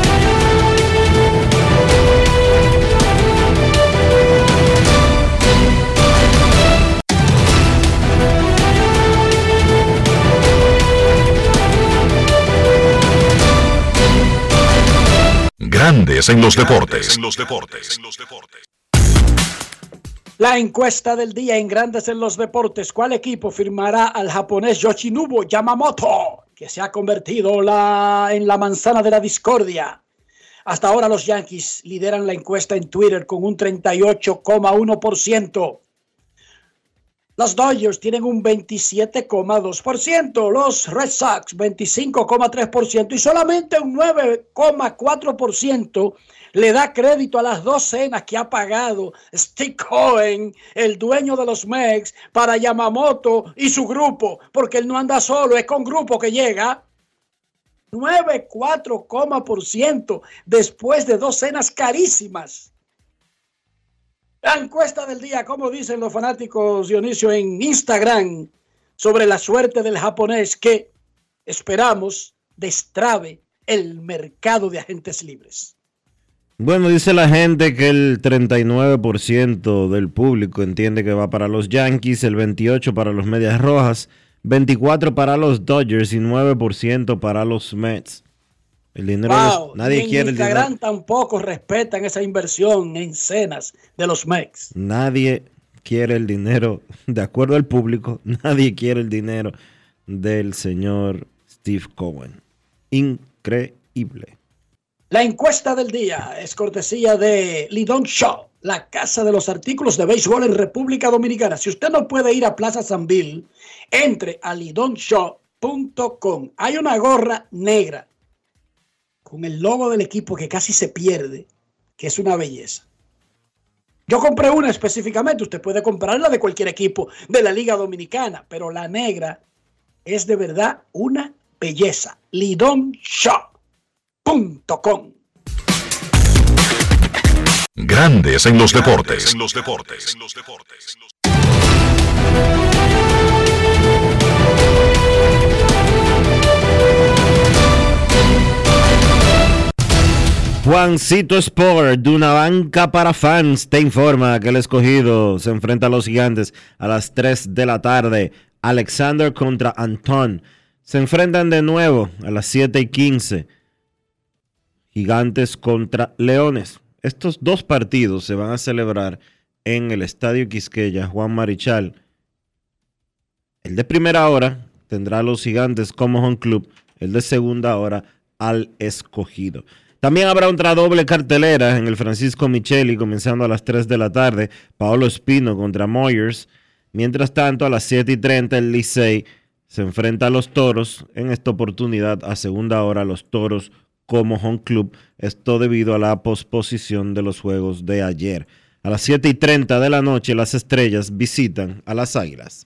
Speaker 4: Grandes en los deportes.
Speaker 5: La encuesta del día en Grandes en los deportes. ¿Cuál equipo firmará al japonés Yoshinobu Yamamoto, que se ha convertido la, en la manzana de la discordia? Hasta ahora los Yankees lideran la encuesta en Twitter con un 38,1%. Los Dodgers tienen un 27,2%, los Red Sox 25,3% y solamente un 9,4% le da crédito a las dos cenas que ha pagado Steve Cohen, el dueño de los Mex, para Yamamoto y su grupo, porque él no anda solo, es con grupo que llega. 9,4% después de dos cenas carísimas. La encuesta del día, como dicen los fanáticos Dionisio en Instagram, sobre la suerte del japonés que esperamos destrabe el mercado de agentes libres.
Speaker 1: Bueno, dice la gente que el 39% del público entiende que va para los Yankees, el 28% para los Medias Rojas, 24% para los Dodgers y 9% para los Mets. El dinero nadie quiere el dinero.
Speaker 5: tampoco respetan esa inversión en cenas de los MEX.
Speaker 1: Nadie quiere el dinero, de acuerdo al público, nadie quiere el dinero del señor Steve Cohen. Increíble.
Speaker 5: La encuesta del día es cortesía de Lidon Shaw, la casa de los artículos de béisbol en República Dominicana. Si usted no puede ir a Plaza San Bill, entre a lidonshaw.com. Hay una gorra negra con el logo del equipo que casi se pierde, que es una belleza. Yo compré una específicamente, usted puede comprarla de cualquier equipo de la Liga Dominicana, pero la negra es de verdad una belleza. lidonshop.com
Speaker 4: Grandes en los deportes. En los deportes. En los deportes.
Speaker 1: Juancito Sport, de una banca para fans, te informa que el escogido se enfrenta a los gigantes a las 3 de la tarde. Alexander contra Anton. Se enfrentan de nuevo a las 7 y 15. Gigantes contra Leones. Estos dos partidos se van a celebrar en el Estadio Quisqueya Juan Marichal. El de primera hora tendrá a los gigantes como home club. El de segunda hora al escogido. También habrá otra doble cartelera en el Francisco Micheli, comenzando a las 3 de la tarde. Paolo Espino contra Moyers. Mientras tanto, a las 7 y 30, el Licey se enfrenta a los toros. En esta oportunidad, a segunda hora, los toros como home club. Esto debido a la posposición de los juegos de ayer. A las 7 y 30 de la noche, las estrellas visitan a las águilas.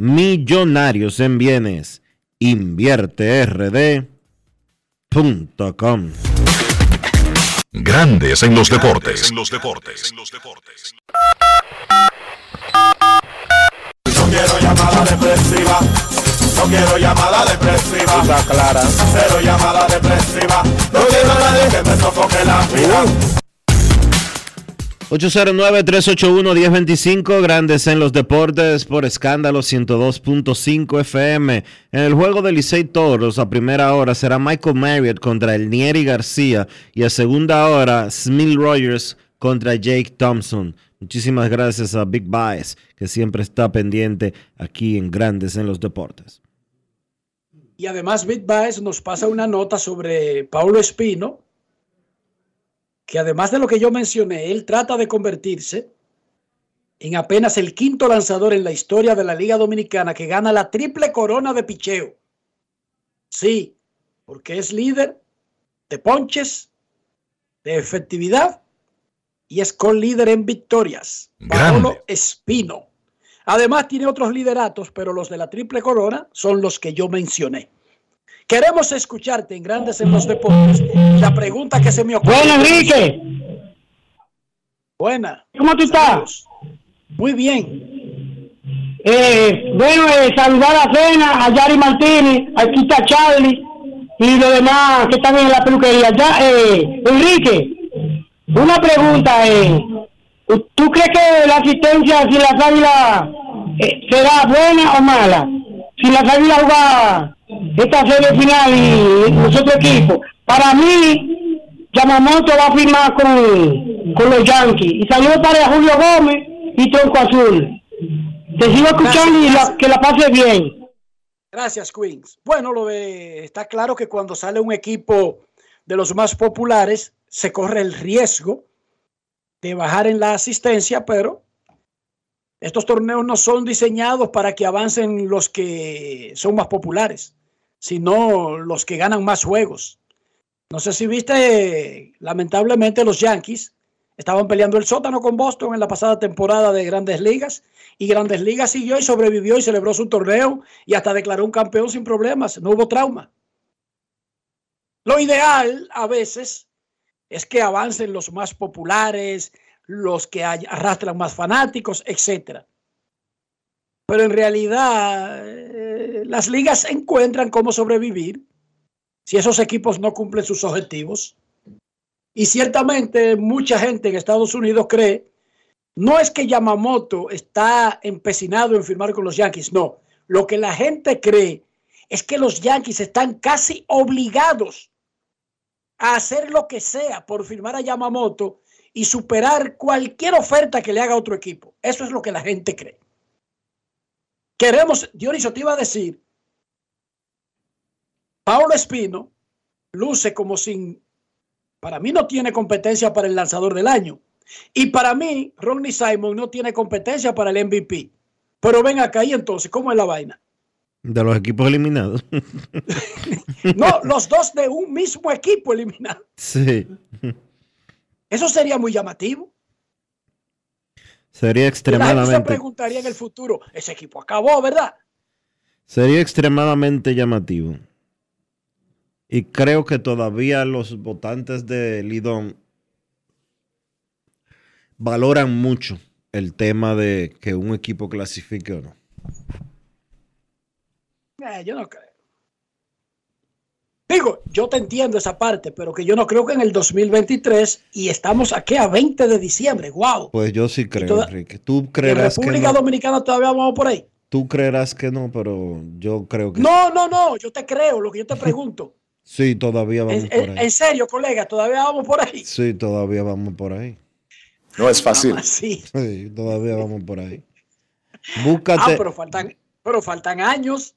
Speaker 1: millonarios en bienes. InvierteRD.com
Speaker 4: Grandes en los deportes.
Speaker 18: No quiero llamada depresiva. No quiero llamada depresiva.
Speaker 1: Está clara.
Speaker 18: Cero llamada depresiva. No quiero a nadie que me sofoque la vida.
Speaker 1: 809-381-1025, Grandes en los Deportes por escándalo 102.5 FM. En el juego de Licey Toros, a primera hora será Michael Marriott contra el Nieri García y a segunda hora Smil Rogers contra Jake Thompson. Muchísimas gracias a Big Baez, que siempre está pendiente aquí en Grandes en los Deportes.
Speaker 5: Y además Big Baez nos pasa una nota sobre Paulo Espino, que además de lo que yo mencioné, él trata de convertirse en apenas el quinto lanzador en la historia de la Liga Dominicana que gana la triple corona de picheo. Sí, porque es líder de ponches, de efectividad y es con líder en victorias. Paolo Espino. Además tiene otros lideratos, pero los de la triple corona son los que yo mencioné. Queremos escucharte en Grandes en los Deportes. La pregunta que se me ocurre.
Speaker 19: Buena, Enrique.
Speaker 5: Buena.
Speaker 19: ¿Cómo tú estás?
Speaker 5: Muy bien.
Speaker 19: Eh, bueno, eh, saludar a Cena, a Yari Martínez, aquí está Charlie y los demás que están en la peluquería. Ya, eh, Enrique, una pregunta. Eh, ¿Tú crees que la asistencia si las águilas eh, será buena o mala? Si las águilas juegan esta serie final y los otros equipos. Para mí, Yamamoto va a firmar con, con los Yankees. Y saludos para Julio Gómez y Tronco Azul. Te sigo escuchando y la- que la pase bien.
Speaker 5: Gracias, Queens. Bueno, lo de, está claro que cuando sale un equipo de los más populares, se corre el riesgo de bajar en la asistencia, pero estos torneos no son diseñados para que avancen los que son más populares, sino los que ganan más juegos. No sé si viste, lamentablemente los Yankees estaban peleando el sótano con Boston en la pasada temporada de Grandes Ligas y Grandes Ligas siguió y sobrevivió y celebró su torneo y hasta declaró un campeón sin problemas, no hubo trauma. Lo ideal a veces es que avancen los más populares, los que arrastran más fanáticos, etcétera. Pero en realidad eh, las ligas encuentran cómo sobrevivir si esos equipos no cumplen sus objetivos. Y ciertamente mucha gente en Estados Unidos cree, no es que Yamamoto está empecinado en firmar con los Yankees, no. Lo que la gente cree es que los Yankees están casi obligados a hacer lo que sea por firmar a Yamamoto y superar cualquier oferta que le haga otro equipo. Eso es lo que la gente cree. Queremos, Dionisio te iba a decir, Paulo Espino luce como sin, para mí no tiene competencia para el lanzador del año. Y para mí, Ronnie Simon no tiene competencia para el MVP. Pero ven acá y entonces, ¿cómo es la vaina?
Speaker 1: De los equipos eliminados.
Speaker 5: No, los dos de un mismo equipo eliminados.
Speaker 1: sí.
Speaker 5: Eso sería muy llamativo.
Speaker 1: Sería
Speaker 5: Y la gente se
Speaker 1: extremadamente,
Speaker 5: preguntaría en el futuro, ese equipo acabó, ¿verdad?
Speaker 1: sería extremadamente llamativo. Y creo que todavía los votantes de Lidón valoran mucho el tema de que un equipo clasifique o no.
Speaker 5: Eh, yo no creo. Digo, yo te entiendo esa parte, pero que yo no creo que en el 2023 y estamos aquí a 20 de diciembre, wow.
Speaker 1: Pues yo sí creo,
Speaker 5: toda-
Speaker 1: Enrique. Tú
Speaker 5: En
Speaker 1: creerás que
Speaker 5: República
Speaker 1: no.
Speaker 5: Dominicana todavía vamos por ahí.
Speaker 1: Tú creerás que no, pero yo creo que
Speaker 5: No, no, no, yo te creo, lo que yo te pregunto.
Speaker 1: Sí, todavía vamos
Speaker 5: En,
Speaker 1: por
Speaker 5: en-
Speaker 1: ahí.
Speaker 5: en serio, colega, todavía vamos por ahí.
Speaker 1: Sí, todavía vamos por ahí.
Speaker 20: No es fácil.
Speaker 5: Sí.
Speaker 1: Sí, todavía vamos por ahí.
Speaker 5: Ah,
Speaker 1: Búscate.
Speaker 5: pero faltan, pero faltan años.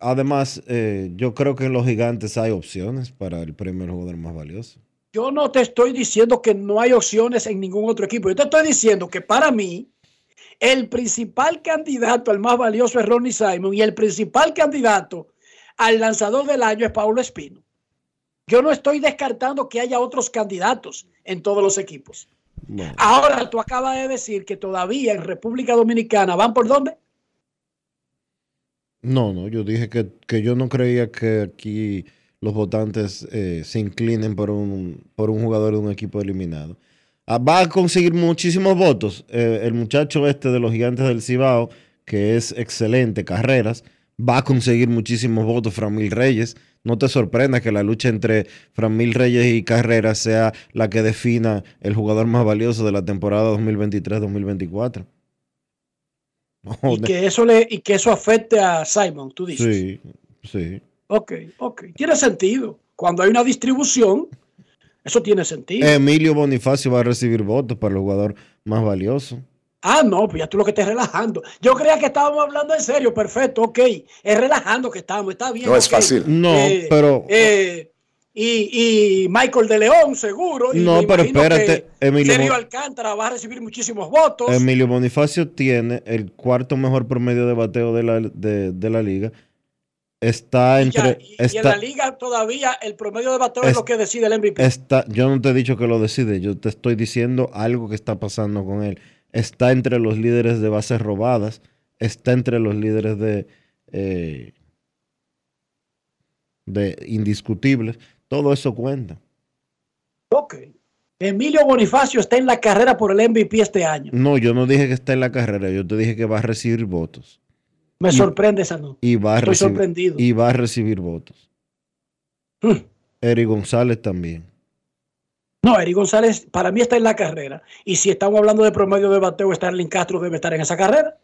Speaker 1: Además, eh, yo creo que en los gigantes hay opciones para el premio al jugador más valioso.
Speaker 5: Yo no te estoy diciendo que no hay opciones en ningún otro equipo. Yo te estoy diciendo que para mí, el principal candidato al más valioso es Ronnie Simon y el principal candidato al lanzador del año es Paulo Espino. Yo no estoy descartando que haya otros candidatos en todos los equipos.
Speaker 1: Bueno,
Speaker 5: Ahora tú acabas de decir que todavía en República Dominicana van por dónde?
Speaker 1: No, no, yo dije que, que yo no creía que aquí los votantes eh, se inclinen por un, por un jugador de un equipo eliminado. Ah, va a conseguir muchísimos votos. Eh, el muchacho este de los gigantes del Cibao, que es excelente, carreras, va a conseguir muchísimos votos. Framil Reyes, no te sorprenda que la lucha entre Framil Reyes y Carreras sea la que defina el jugador más valioso de la temporada 2023-2024.
Speaker 5: Y que eso le y que eso afecte a Simon, tú dices.
Speaker 1: Sí, sí.
Speaker 5: Ok, ok. Tiene sentido. Cuando hay una distribución, eso tiene sentido.
Speaker 1: Emilio Bonifacio va a recibir votos para el jugador más valioso.
Speaker 5: Ah, no, pues ya tú lo que estás relajando. Yo creía que estábamos hablando en serio, perfecto, ok. Es relajando que estamos, está bien.
Speaker 20: No es fácil.
Speaker 1: No,
Speaker 5: Eh,
Speaker 1: pero
Speaker 5: eh, y, y Michael de León, seguro. y
Speaker 1: No, pero espérate, Emilio
Speaker 5: Sergio Alcántara va a recibir muchísimos votos.
Speaker 1: Emilio Bonifacio tiene el cuarto mejor promedio de bateo de la, de, de la liga. Está
Speaker 5: Y ya,
Speaker 1: entre.
Speaker 5: y, y en la
Speaker 1: está,
Speaker 5: liga todavía el promedio de bateo es,
Speaker 1: Es-
Speaker 5: lo que decide el MVP.
Speaker 1: está, yo no te he dicho que lo decide, yo te estoy diciendo algo que está pasando con él. Está entre los líderes de bases robadas, está entre los líderes de, eh, de indiscutibles. Todo eso cuenta.
Speaker 5: Ok. Emilio Bonifacio está en la carrera por el MVP este año.
Speaker 1: No, yo no dije que está en la carrera, yo te dije que va a recibir votos.
Speaker 5: Me
Speaker 1: Y-
Speaker 5: sorprende esa nota.
Speaker 1: Y va a
Speaker 5: Estoy
Speaker 1: recibir,
Speaker 5: sorprendido.
Speaker 1: y va a recibir votos.
Speaker 5: Hmm.
Speaker 1: Eric González también.
Speaker 5: No, Eric González para mí está en la carrera. Y si estamos hablando de promedio de bateo, Starling Castro debe estar en esa carrera.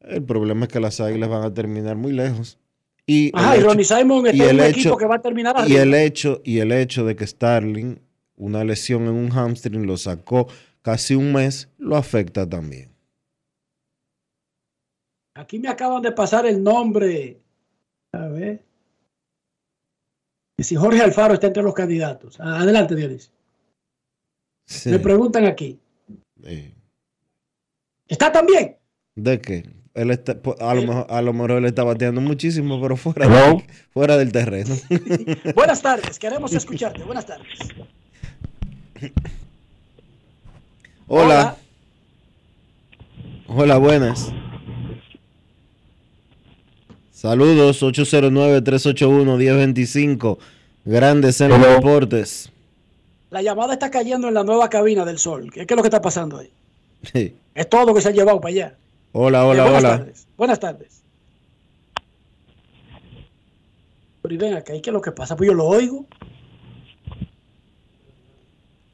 Speaker 1: El problema es que las águilas van a terminar muy lejos. Y
Speaker 5: Ajá, y
Speaker 1: hecho-
Speaker 5: Ronnie Simon
Speaker 1: y
Speaker 5: está en
Speaker 1: el
Speaker 5: un
Speaker 1: hecho-
Speaker 5: equipo que va a terminar
Speaker 1: y
Speaker 5: arriba.
Speaker 1: el hecho y el hecho de que Starling una lesión en un hamstring lo sacó casi un mes lo afecta también.
Speaker 5: Aquí me acaban de pasar el nombre. A ver. Que si Jorge Alfaro está entre los candidatos. Ah, Adelante, Dionisio.
Speaker 1: Sí.
Speaker 5: Me preguntan aquí. ¿Está también?
Speaker 1: ¿De qué? Él está, a, lo
Speaker 5: Eh.
Speaker 1: mejor, a lo mejor él está bateando muchísimo, pero fuera, fuera del terreno.
Speaker 5: Buenas tardes, queremos escucharte. Buenas tardes.
Speaker 1: Hola. Hola, buenas. Saludos, 809-381-1025. Grandes en los deportes.
Speaker 5: La llamada está cayendo en la nueva cabina del sol. ¿Qué, qué es lo que está pasando ahí?
Speaker 1: Sí.
Speaker 5: Es todo lo que se ha llevado para allá.
Speaker 1: Hola,
Speaker 5: Eh,
Speaker 1: hola,
Speaker 5: buenas
Speaker 1: hola.
Speaker 5: tardes. Buenas tardes. Pero y ven acá, ¿y qué es lo que pasa? Pues yo lo oigo.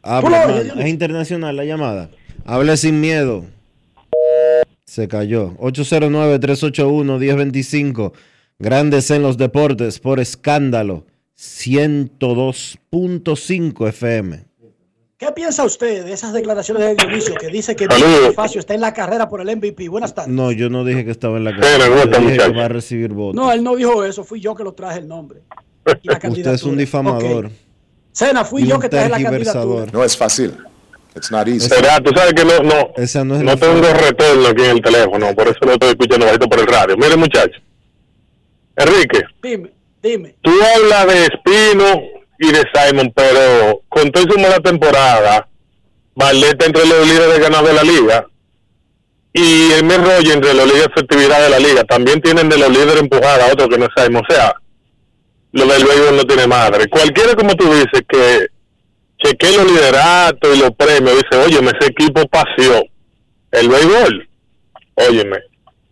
Speaker 5: Hola,
Speaker 1: man.
Speaker 5: Dionisio.
Speaker 1: Es internacional la llamada. Hable sin miedo. Se cayó. 809-381-1025. Grandes en los deportes por escándalo. 102.5 FM.
Speaker 5: ¿Qué piensa usted de esas declaraciones de Dionisio que dice que. Bonifacio está en la carrera por el MVP? Buenas tardes.
Speaker 1: No, yo no dije que estaba en la carrera.
Speaker 21: ¿cómo
Speaker 1: Yo
Speaker 21: está,
Speaker 1: dije que va a recibir votos.
Speaker 5: No, él no dijo eso, fui yo que lo traje el nombre. y la
Speaker 1: Usted es un difamador.
Speaker 5: Ok. Sena, fui yo que traje la candidatura.
Speaker 20: No es fácil. It's not easy.
Speaker 21: Será, tú sabes que no, no,
Speaker 1: Esa no es
Speaker 21: no tengo
Speaker 1: forma.
Speaker 21: retorno aquí en el teléfono, por eso lo estoy escuchando bajito por el radio. Mire, muchacho. Enrique,
Speaker 5: Dime, dime.
Speaker 21: tú hablas de Espino y de Simon, pero con todo y su mala temporada, está entre los líderes de ganar de la liga y el Roger entre los líderes de efectividad de la liga. También tienen de los líderes empujadas, otro que no es Simon. O sea, lo del béisbol no tiene madre. Cualquiera, como tú dices, que chequee los lideratos y los premios, dice, óyeme, ese equipo paseó el béisbol. Óyeme.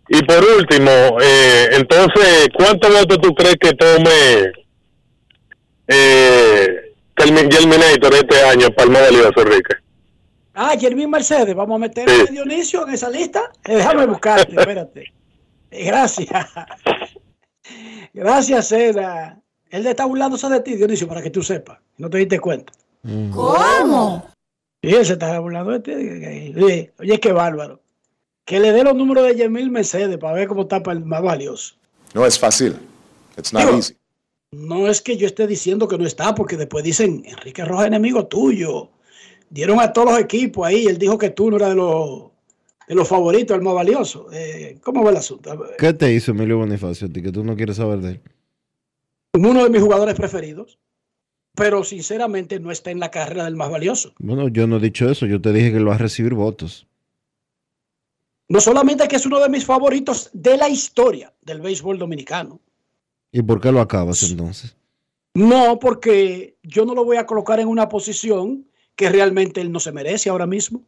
Speaker 21: Y por último, eh, entonces, ¿cuántos votos tú crees que tome eh, Germinator este año para el más valioso, Enrique?
Speaker 5: Ah, Jermín Mercedes, vamos a meter a Dionisio en esa lista. Eh, déjame buscarte, espérate. Eh, Gracias. Gracias, Sena. Él está burlándose de ti, Dionisio, para que tú sepas. No te diste cuenta.
Speaker 22: ¿Cómo?
Speaker 5: Sí, él se está burlando de ti. Oye, oye, qué bárbaro. Que le dé los números de Yemil Mercedes para ver cómo está para el más valioso.
Speaker 20: No es fácil. It's not
Speaker 5: Digo,
Speaker 20: easy.
Speaker 5: No es que yo esté diciendo que no está, porque después dicen, Enrique Rojas, enemigo tuyo. Dieron a todos los equipos ahí. Él dijo que tú no eras de los, de los favoritos, el más valioso. Eh, ¿Cómo va el asunto?
Speaker 1: ¿Qué te hizo Emilio Bonifacio a ti que tú no quieres saber de él?
Speaker 5: Uno de mis jugadores preferidos, pero sinceramente no está en la carrera del más valioso.
Speaker 1: Bueno, yo no he dicho eso, yo te dije que lo va a recibir votos.
Speaker 5: No solamente que es uno de mis favoritos de la historia del béisbol dominicano.
Speaker 1: ¿Y por qué lo acabas entonces?
Speaker 5: No, porque yo no lo voy a colocar en una posición que realmente él no se merece ahora mismo.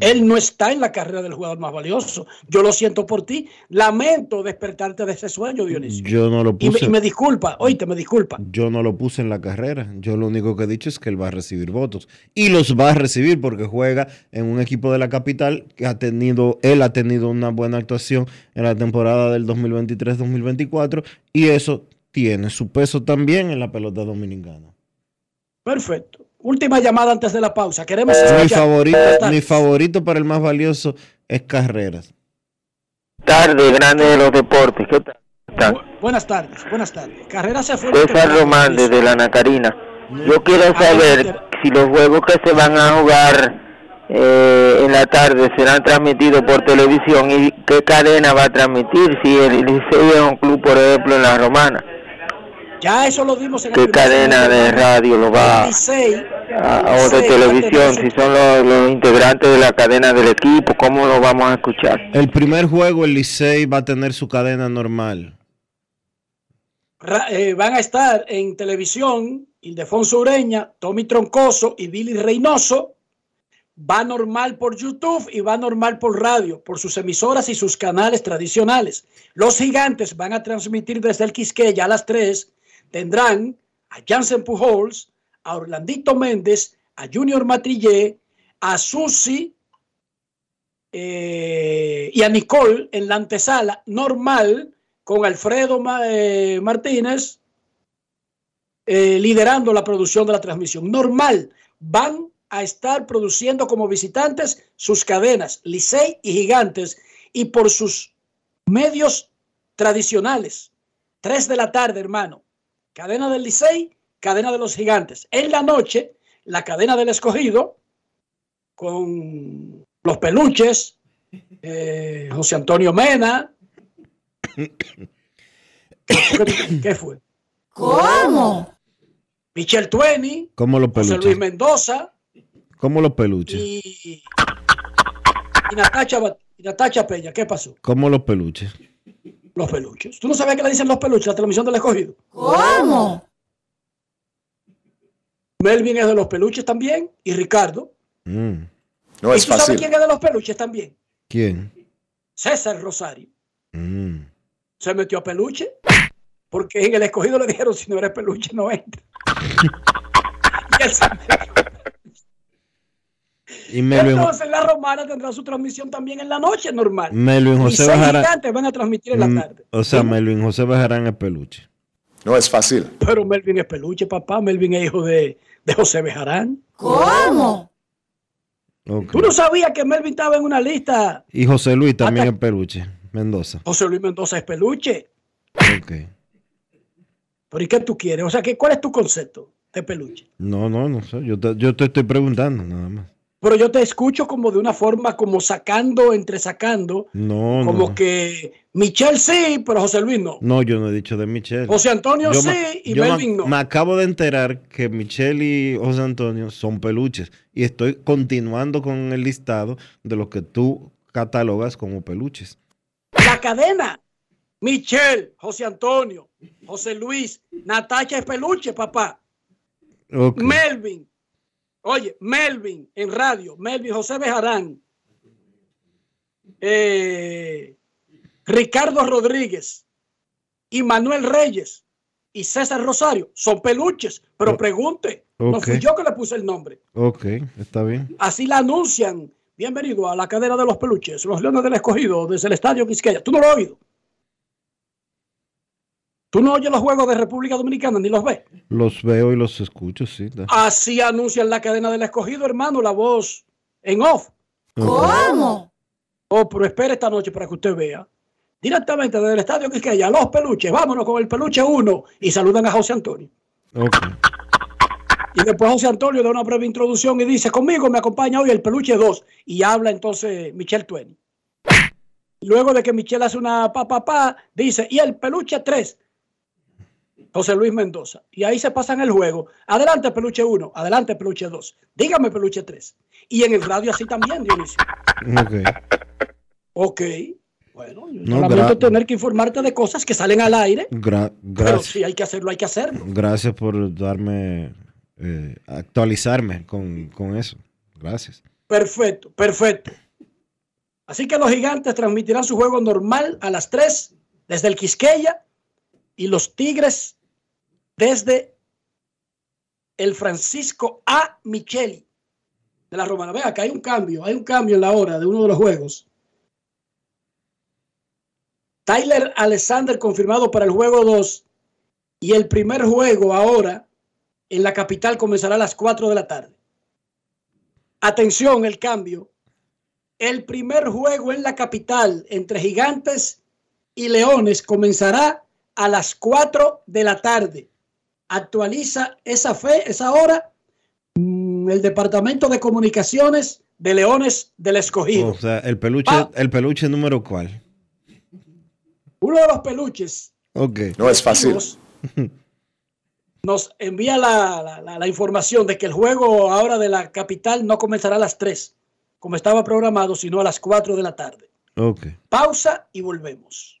Speaker 5: Él no está en la carrera del jugador más valioso. Yo lo siento por ti. Lamento despertarte de ese sueño, Dionisio.
Speaker 1: Yo no lo
Speaker 5: Y me,
Speaker 1: puse.
Speaker 5: y me disculpa, oíste, me disculpa.
Speaker 1: Yo no lo puse en la carrera. Yo lo único que he dicho es que él va a recibir votos. Y los va a recibir porque juega en un equipo de la capital que ha tenido, él ha tenido una buena actuación en la temporada del 2023-2024 y eso tiene su peso también en la pelota dominicana.
Speaker 5: Perfecto. Última llamada antes de la pausa. Queremos
Speaker 1: Mi favorito,
Speaker 5: tardes.
Speaker 1: mi favorito para el más valioso es Carreras.
Speaker 23: Tarde, grande de los deportes. ¿Qué tal?
Speaker 5: Buenas tardes, buenas tardes. Carrera se fue.
Speaker 23: César Román desde la Nacarina. Yo quiero saber si los juegos que se van a jugar eh, en la tarde serán transmitidos por televisión y qué cadena va a transmitir. Si el Licey es un club, por ejemplo, en la Romana,
Speaker 5: Ya eso lo dimos en el
Speaker 23: qué
Speaker 5: primer
Speaker 23: cadena de radio lo va
Speaker 5: El Licey,
Speaker 23: a, o de televisión, si son los, los integrantes de la cadena del equipo, cómo lo vamos a escuchar.
Speaker 1: El primer juego, el Licey va a tener su cadena normal.
Speaker 5: ra- eh, van a estar en televisión Ildefonso Ureña, Tommy Troncoso y Billy Reynoso. Va normal por YouTube y va normal por radio, por sus emisoras y sus canales tradicionales. Los gigantes van a transmitir desde el Quisqueya a las 3. Tendrán a Jansen Pujols, a Orlandito Méndez, a Junior Matrillé, a Susi eh, y a Nicole en la antesala normal con Alfredo eh, Martínez eh, liderando la producción de la transmisión. Normal, van a estar produciendo como visitantes sus cadenas, Licey y Gigantes, y por sus medios tradicionales. Tres de la tarde, hermano. Cadena del Licey, cadena de los Gigantes. En la noche, la cadena del Escogido, con los peluches, eh, José Antonio Mena. ¿Qué, fue?
Speaker 22: ¿Cómo?
Speaker 5: Michel Tueni,
Speaker 1: ¿Cómo los
Speaker 5: José Luis
Speaker 1: peluches?
Speaker 5: Mendoza
Speaker 1: ¿Cómo los peluches?
Speaker 5: y, y Natacha, y Natacha Peña. ¿Qué pasó?
Speaker 1: ¿Cómo los peluches?
Speaker 5: Los peluches. ¿Tú no sabes qué le dicen los peluches? La televisión del escogido.
Speaker 22: ¿Cómo?
Speaker 5: Melvin es de los peluches también y Ricardo.
Speaker 1: Mm.
Speaker 20: No
Speaker 5: ¿Y
Speaker 20: es
Speaker 5: tú sabes quién es de los peluches también?
Speaker 1: ¿Quién?
Speaker 5: César Rosario.
Speaker 1: Mm.
Speaker 5: Se metió a peluche porque en el escogido le dijeron si no eres peluche no entra. y él se
Speaker 1: Y Melvin,
Speaker 5: Entonces la romana tendrá su transmisión también en la noche normal.
Speaker 1: Melvin José.
Speaker 5: Gigantes van a transmitir en la
Speaker 1: Mm,
Speaker 5: tarde.
Speaker 1: O sea, Melvin José Bejarán es peluche.
Speaker 20: No es fácil.
Speaker 5: Pero Melvin es peluche, papá. Melvin es hijo de, de José Bejarán.
Speaker 22: ¿Cómo?
Speaker 1: Ok.
Speaker 5: ¿Tú no sabías que Melvin estaba en una lista?
Speaker 1: Y José Luis también es peluche. Mendoza.
Speaker 5: José Luis Mendoza es peluche.
Speaker 1: Ok.
Speaker 5: ¿Pero y qué tú quieres? O sea, ¿qué, ¿cuál es tu concepto de peluche?
Speaker 1: No, no, no sé. Yo te, yo te estoy preguntando nada más.
Speaker 5: Pero yo te escucho como de una forma como sacando, entresacando,
Speaker 1: No,
Speaker 5: como
Speaker 1: no.
Speaker 5: que Michelle sí, pero José Luis no.
Speaker 1: No, yo no he dicho de Michelle.
Speaker 5: José Antonio
Speaker 1: Yo
Speaker 5: sí
Speaker 1: me-
Speaker 5: y Melvin no.
Speaker 1: Me acabo de enterar que Michelle y José Antonio son peluches. Y estoy continuando con el listado de los que tú catalogas como peluches.
Speaker 5: La cadena. Michelle, José Antonio, José Luis, Natacha es peluche, papá. Melvin. Oye, Melvin en radio, Melvin José Bejarán, eh, Ricardo Rodríguez y Manuel Reyes y César Rosario son peluches, pero pregunte, no fui yo que le puse el nombre.
Speaker 1: Ok, está bien.
Speaker 5: Así la anuncian. Bienvenido a la cadena de los peluches, los Leones del Escogido desde el Estadio Quisqueya. ¿Tú no lo has oído? Tú no oyes los juegos de República Dominicana ni los ves.
Speaker 1: Los veo y los escucho, sí. da.
Speaker 5: Así anuncian la cadena del escogido, hermano, la voz en off.
Speaker 24: ¿Cómo?
Speaker 5: Oh, pero espere esta noche para que usted vea. Directamente desde el estadio Quisqueya, los peluches, vámonos con el peluche 1 y saludan a José Antonio.
Speaker 1: Ok.
Speaker 5: Y después José Antonio da una breve introducción y dice, conmigo me acompaña hoy el peluche 2. Y habla entonces Michelle Twain. Luego de que Michelle hace una pa, pa, pa, dice, y el peluche 3, José Luis Mendoza. Y ahí se pasan el juego. Adelante peluche 1, adelante peluche 2. Dígame peluche 3. Y en el radio así también, Dionisio.
Speaker 1: Ok.
Speaker 5: Ok. Bueno,
Speaker 1: No,
Speaker 5: lamento tener que informarte de cosas que salen al aire.
Speaker 1: Gra-
Speaker 5: Pero si hay que hacerlo, hay que hacerlo.
Speaker 1: gracias por darme, eh, actualizarme con, con eso. Gracias.
Speaker 5: Perfecto, perfecto. Así que los gigantes transmitirán su juego normal a las 3 desde el Quisqueya y los Tigres desde el Francisco A. Micheli de la Romana. Vea que hay un cambio, hay un cambio en la hora de uno de los juegos. Tyler Alexander confirmado para el juego 2 y el primer juego ahora en la capital comenzará a las 4 de la tarde. Atención, el cambio. El primer juego en la capital entre Gigantes y Leones comenzará a las 4 de la tarde. Actualiza esa fe, esa hora, mm, el Departamento de Comunicaciones de Leones del Escogido.
Speaker 1: O sea, el peluche,
Speaker 5: Pa-
Speaker 1: el peluche número cuál.
Speaker 5: Uno de los peluches
Speaker 1: Ok.
Speaker 20: No es fácil.
Speaker 5: nos envía la, la- la- la información de que el juego ahora de la capital no comenzará a las 3, como estaba programado, sino a las 4 de la tarde.
Speaker 1: Ok.
Speaker 5: Pausa y volvemos.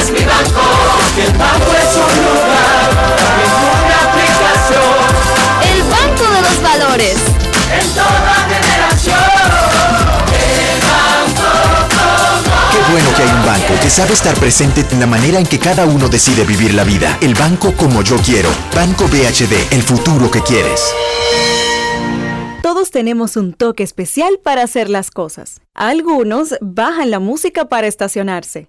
Speaker 24: es mi banco. El banco es un lugar, es una aplicación.
Speaker 22: El Banco de los Valores.
Speaker 24: En toda generación. El banco como
Speaker 25: Qué bueno que hay un banco que sabe estar presente en la manera en que cada uno decide vivir la vida. El banco como yo quiero. Banco BHD, el futuro que quieres.
Speaker 16: Todos tenemos un toque especial para hacer las cosas. Algunos bajan la música para estacionarse.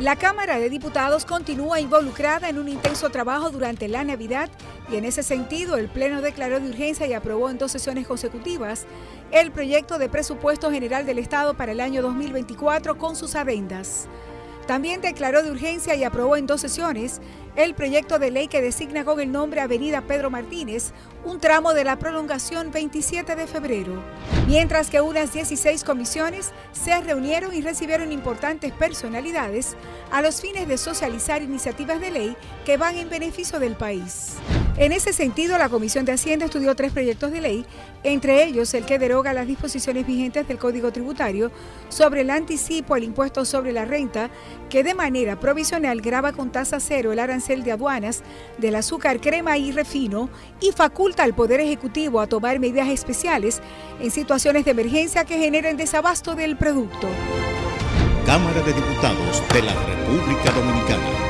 Speaker 9: La Cámara de Diputados continúa involucrada en un intenso trabajo durante la Navidad y en ese sentido el Pleno declaró de urgencia y aprobó en dos sesiones consecutivas el proyecto de presupuesto general del Estado para el año 2024 con sus adendas. También declaró de urgencia y aprobó en dos sesiones el proyecto de ley que designa con el nombre Avenida Pedro Martínez un tramo de la prolongación 27 de febrero. Mientras que unas 16 comisiones se reunieron y recibieron importantes personalidades a los fines de socializar iniciativas de ley que van en beneficio del país. En ese sentido, la Comisión de Hacienda estudió tres proyectos de ley, entre ellos el que deroga las disposiciones vigentes del Código Tributario sobre el anticipo al impuesto sobre la renta, que de manera provisional graba con tasa cero el arancel de aduanas del azúcar, crema y refino y faculta al Poder Ejecutivo a tomar medidas especiales en situaciones de emergencia que generen desabasto del producto.
Speaker 8: Cámara de Diputados de la República Dominicana.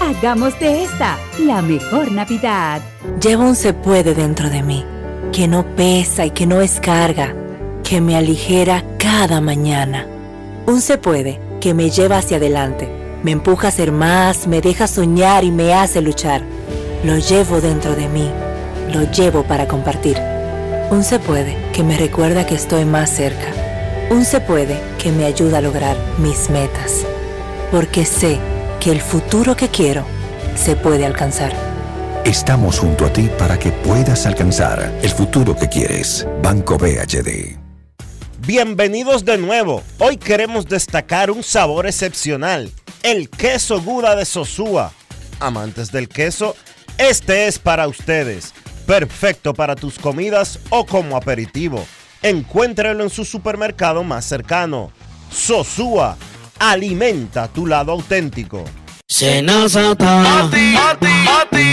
Speaker 17: Hagamos de esta la mejor Navidad.
Speaker 26: Llevo un se puede dentro de mí, que no pesa y que no es carga, que me aligera cada mañana. Un se puede que me lleva hacia adelante, me empuja a ser más, me deja soñar y me hace luchar. Lo llevo dentro de mí, lo llevo para compartir. Un se puede que me recuerda que estoy más cerca. Un se puede que me ayuda a lograr mis metas. Porque sé que el futuro que quiero se puede alcanzar.
Speaker 27: Estamos junto a ti para que puedas alcanzar el futuro que quieres. Banco BHD.
Speaker 1: Bienvenidos de nuevo. Hoy queremos destacar un sabor excepcional, el queso Guda de Sosúa. Amantes del queso, este es para ustedes. Perfecto para tus comidas o como aperitivo. Encuéntralo en su supermercado más cercano. Sosúa, alimenta tu lado auténtico.
Speaker 22: Senazata. Pati, pati,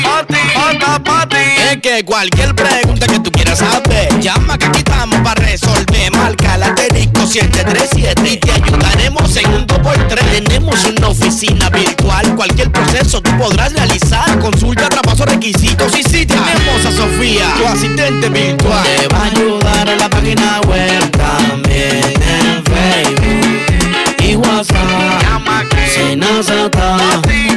Speaker 22: pati, pati, pati, Es que cualquier pregunta que tú quieras saber, llama que aquí estamos para resolver. Marca la asterisco 737 y te ayudaremos en un 2x3. Tenemos una oficina virtual, cualquier proceso tú podrás realizar. Consulta, traspaso, requisitos y si tenemos a Sofía, tu asistente virtual. Te va a ayudar en la página web también en Facebook WhatsApp.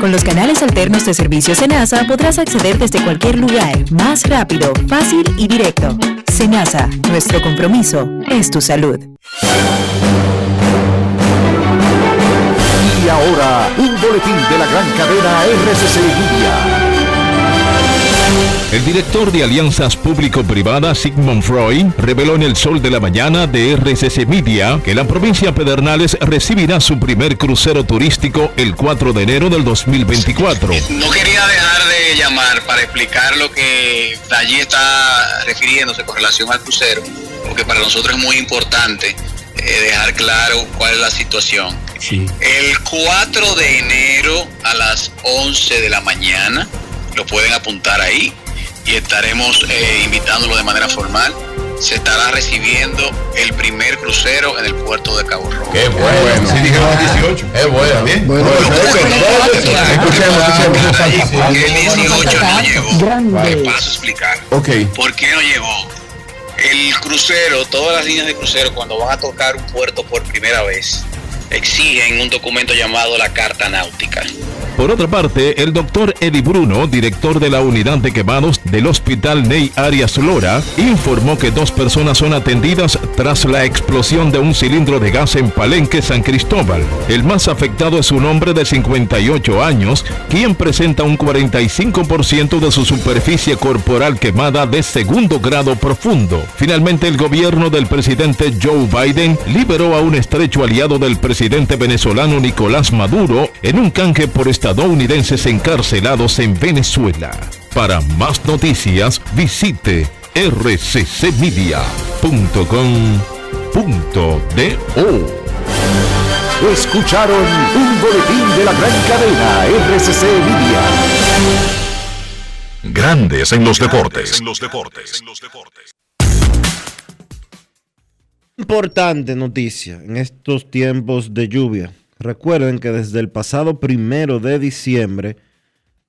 Speaker 17: Con los canales alternos de servicio Senasa podrás acceder desde cualquier lugar, más rápido, fácil y directo. Senasa, nuestro compromiso es tu salud.
Speaker 10: Y ahora, un boletín de la gran cadena RCC Media.
Speaker 28: El director de alianzas público-privadas Sigmund Freud reveló en el Sol de la Mañana de RCC Media que la provincia Pedernales recibirá su primer crucero turístico el 4 de enero del 2024.
Speaker 29: No quería dejar de llamar para explicar lo que allí está refiriéndose con relación al crucero, porque para nosotros es muy importante eh, dejar claro cuál es la situación. El 4 de enero a las 11 de la mañana, lo pueden apuntar ahí y estaremos eh, invitándolo de manera formal. Se estará recibiendo el primer crucero en el puerto de Cabo Rojo.
Speaker 30: Qué bueno. Sí, dijeron 18. Es bueno. Bien.
Speaker 29: Bueno, escuchemos, escuchemos. El 18 no llegó. Le paso a explicar.
Speaker 30: Ok.
Speaker 29: ¿Por qué no llegó? El crucero, todas las líneas de crucero, cuando van a tocar un puerto por primera vez, exigen un documento llamado la Carta Náutica.
Speaker 28: Por otra parte, el doctor Eddie Bruno, director de la unidad de quemados del Hospital Ney Arias Lora, informó que dos personas son atendidas tras la explosión de un cilindro de gas en Palenque, San Cristóbal. El más afectado es un hombre de 58 años, quien presenta un 45% de su superficie corporal quemada de segundo grado profundo. Finalmente, el gobierno del presidente Joe Biden liberó a un estrecho aliado del presidente venezolano Nicolás Maduro en un canje por estadounidenses encarcelados en Venezuela. Para más noticias, visite rccmedia.com.do.
Speaker 10: Escucharon un boletín de la gran cadena RCC Media.
Speaker 4: Grandes en los deportes.
Speaker 1: Importante noticia en estos tiempos de lluvia. Recuerden que desde el pasado primero de diciembre,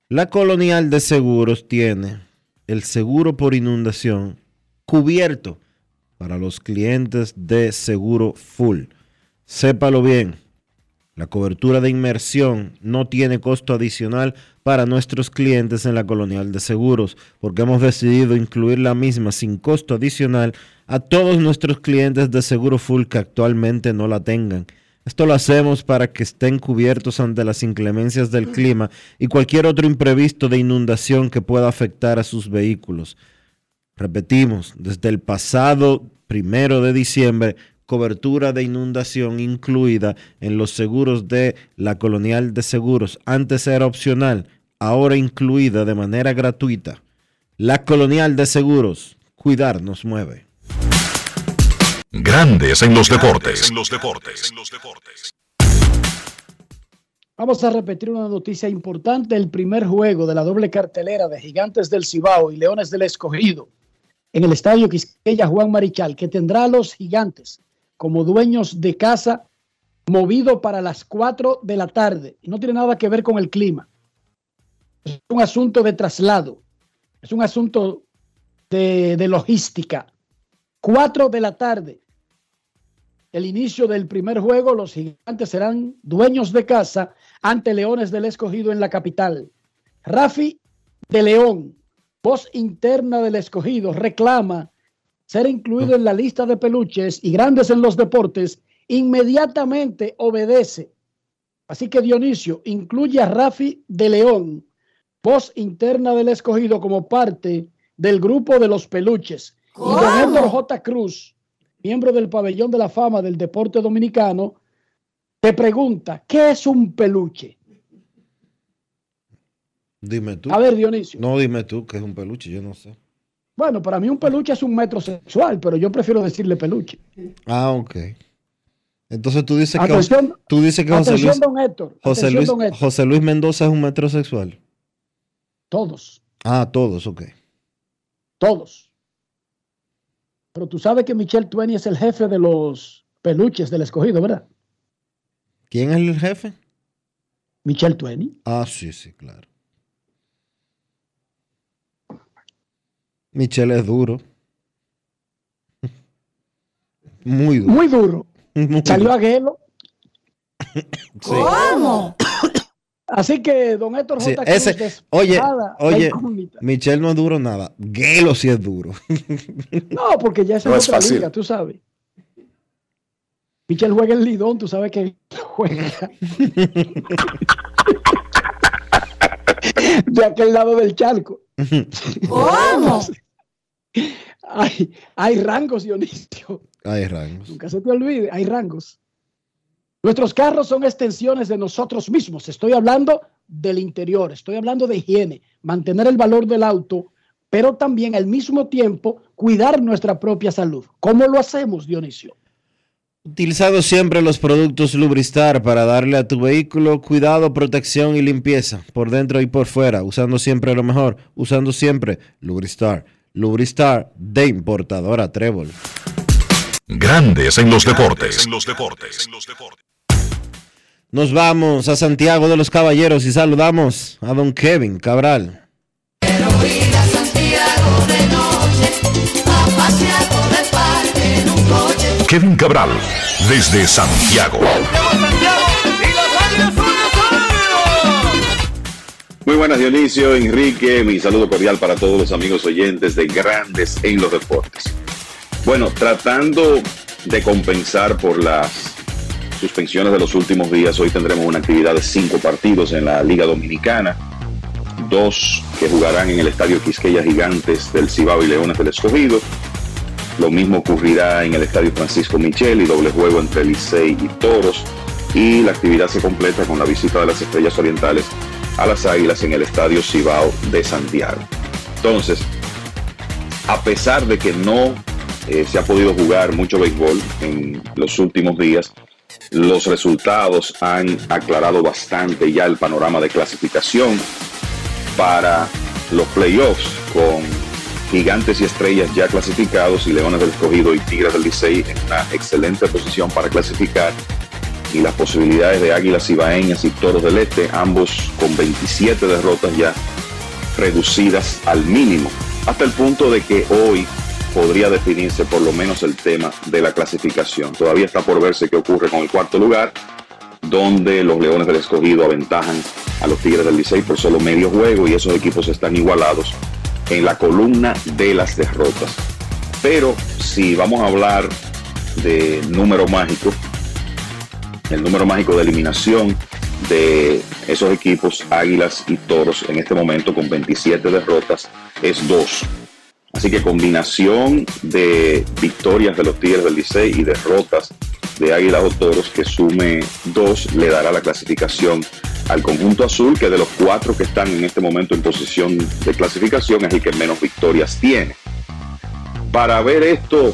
Speaker 1: la Colonial de Seguros tiene el seguro por inundación cubierto para los clientes de seguro full. Sépalo bien, La cobertura de inmersión no tiene costo adicional para nuestros clientes en la Colonial de Seguros, porque hemos decidido incluir la misma sin costo adicional a todos nuestros clientes de seguro full que actualmente no la tengan. Esto lo hacemos para que estén cubiertos ante las inclemencias del clima y cualquier otro imprevisto de inundación que pueda afectar a sus vehículos. Repetimos, desde el pasado primero de diciembre, cobertura de inundación incluida en los seguros de la Colonial de Seguros. Antes era opcional, ahora incluida de manera gratuita. La Colonial de Seguros, cuidar nos mueve.
Speaker 4: Grandes en los deportes. En los deportes.
Speaker 5: Vamos a repetir una noticia importante. El primer juego de la doble cartelera de Gigantes del Cibao y Leones del Escogido en el Estadio Quisqueya Juan Marichal, que tendrá a los Gigantes como dueños de casa movido para las 4 de la tarde. Y no tiene nada que ver con el clima. Es un asunto de traslado. Es un asunto de, de logística. 4 de la tarde. El inicio del primer juego, los gigantes serán dueños de casa ante Leones del Escogido en la capital. Rafi de León, voz interna del Escogido, reclama ser incluido en la lista de peluches y grandes en los deportes, inmediatamente obedece. Así que Dionisio incluye a Rafi de León, voz interna del Escogido, como parte del grupo de los peluches. Y don Héctor J. Cruz, miembro del pabellón de la fama del deporte dominicano, te pregunta, ¿qué es un peluche?
Speaker 1: Dime tú.
Speaker 5: A ver, Dionisio.
Speaker 1: No, dime tú, que es un peluche, yo no sé.
Speaker 5: Bueno, para mí un peluche es un metrosexual, pero yo prefiero decirle peluche.
Speaker 1: Ah, ok. Entonces tú dices
Speaker 5: Atención-
Speaker 1: que tú dices que José Luis,
Speaker 5: don Héctor,
Speaker 1: José, Luis,
Speaker 5: don Héctor.
Speaker 1: José Luis Mendoza es un metrosexual.
Speaker 5: Todos,
Speaker 1: Ah, todos, ok.
Speaker 5: todos. Pero tú sabes que Michelle Twain es el jefe de los peluches del escogido, ¿verdad?
Speaker 1: ¿Quién es el jefe?
Speaker 5: Michelle Twain.
Speaker 1: Ah, sí, sí, claro. Michelle es duro. Muy duro.
Speaker 5: Muy duro.
Speaker 1: Muy
Speaker 5: Salió
Speaker 1: duro.
Speaker 5: a Guelo.
Speaker 1: Sí.
Speaker 5: Así que, don Héctor
Speaker 1: Sí,
Speaker 5: J. Cruz,
Speaker 1: ese, oye, oye. Michelle no es duro nada. Gelo sí es duro.
Speaker 5: No, porque ya esa
Speaker 1: No
Speaker 5: es otra
Speaker 1: fácil.
Speaker 5: liga, tú sabes. Michelle juega en Lidón, tú sabes que juega de aquel lado del charco.
Speaker 31: ¿Cómo?
Speaker 5: Hay, hay rangos, Dionisio.
Speaker 1: Hay rangos.
Speaker 5: Nunca se te olvide, hay rangos. Nuestros carros son extensiones de nosotros mismos. Estoy hablando del interior, estoy hablando de higiene, mantener el valor del auto, pero también al mismo tiempo cuidar nuestra propia salud. ¿Cómo lo hacemos, Dionisio?
Speaker 1: Utilizado siempre los productos Lubristar para darle a tu vehículo cuidado, protección y limpieza por dentro y por fuera, usando siempre lo mejor, usando siempre Lubristar. Lubristar de importadora Trébol.
Speaker 4: Grandes en los deportes. En los deportes.
Speaker 1: Nos vamos a Santiago de los Caballeros y saludamos a don Kevin Cabral.
Speaker 31: Santiago de noche, a pasear por el parque en un coche.
Speaker 4: Kevin Cabral, desde Santiago.
Speaker 32: Muy buenas Dionisio, Enrique, mi saludo cordial para todos los amigos oyentes de Grandes en los Deportes. Bueno, tratando de compensar por las suspensiones de los últimos días, hoy tendremos una actividad de cinco partidos en la Liga Dominicana, dos que jugarán en el Estadio Quisqueya Gigantes del Cibao y Leones del Escogido. Lo mismo ocurrirá en el Estadio Francisco Michel y doble juego entre Licey y Toros. Y la actividad se completa con la visita de las Estrellas Orientales a las Águilas en el Estadio Cibao de Santiago. Entonces, a pesar de que no eh, se ha podido jugar mucho béisbol en los últimos días, los resultados han aclarado bastante ya el panorama de clasificación para los playoffs con gigantes y estrellas ya clasificados y leones del escogido y tigres del Licey en una excelente posición para clasificar. Y las posibilidades de águilas ibaeñas y toros del este, ambos con 27 derrotas ya reducidas al mínimo, hasta el punto de que hoy podría definirse por lo menos el tema de la clasificación. Todavía está por verse qué ocurre con el cuarto lugar. donde los Leones del Escogido aventajan a los Tigres del Licey por solo medio juego y esos equipos están igualados en la columna de las derrotas. Pero si vamos a hablar de número mágico, el número mágico de eliminación de esos equipos, Águilas y Toros, en este momento con 27 derrotas, es 2. Así que combinación de victorias de los Tigres del Licey y derrotas de Águilas o Toros que sume 2 le dará la clasificación al conjunto azul, que de los cuatro que están en este momento en posición de clasificación es el que menos victorias tiene. Para ver esto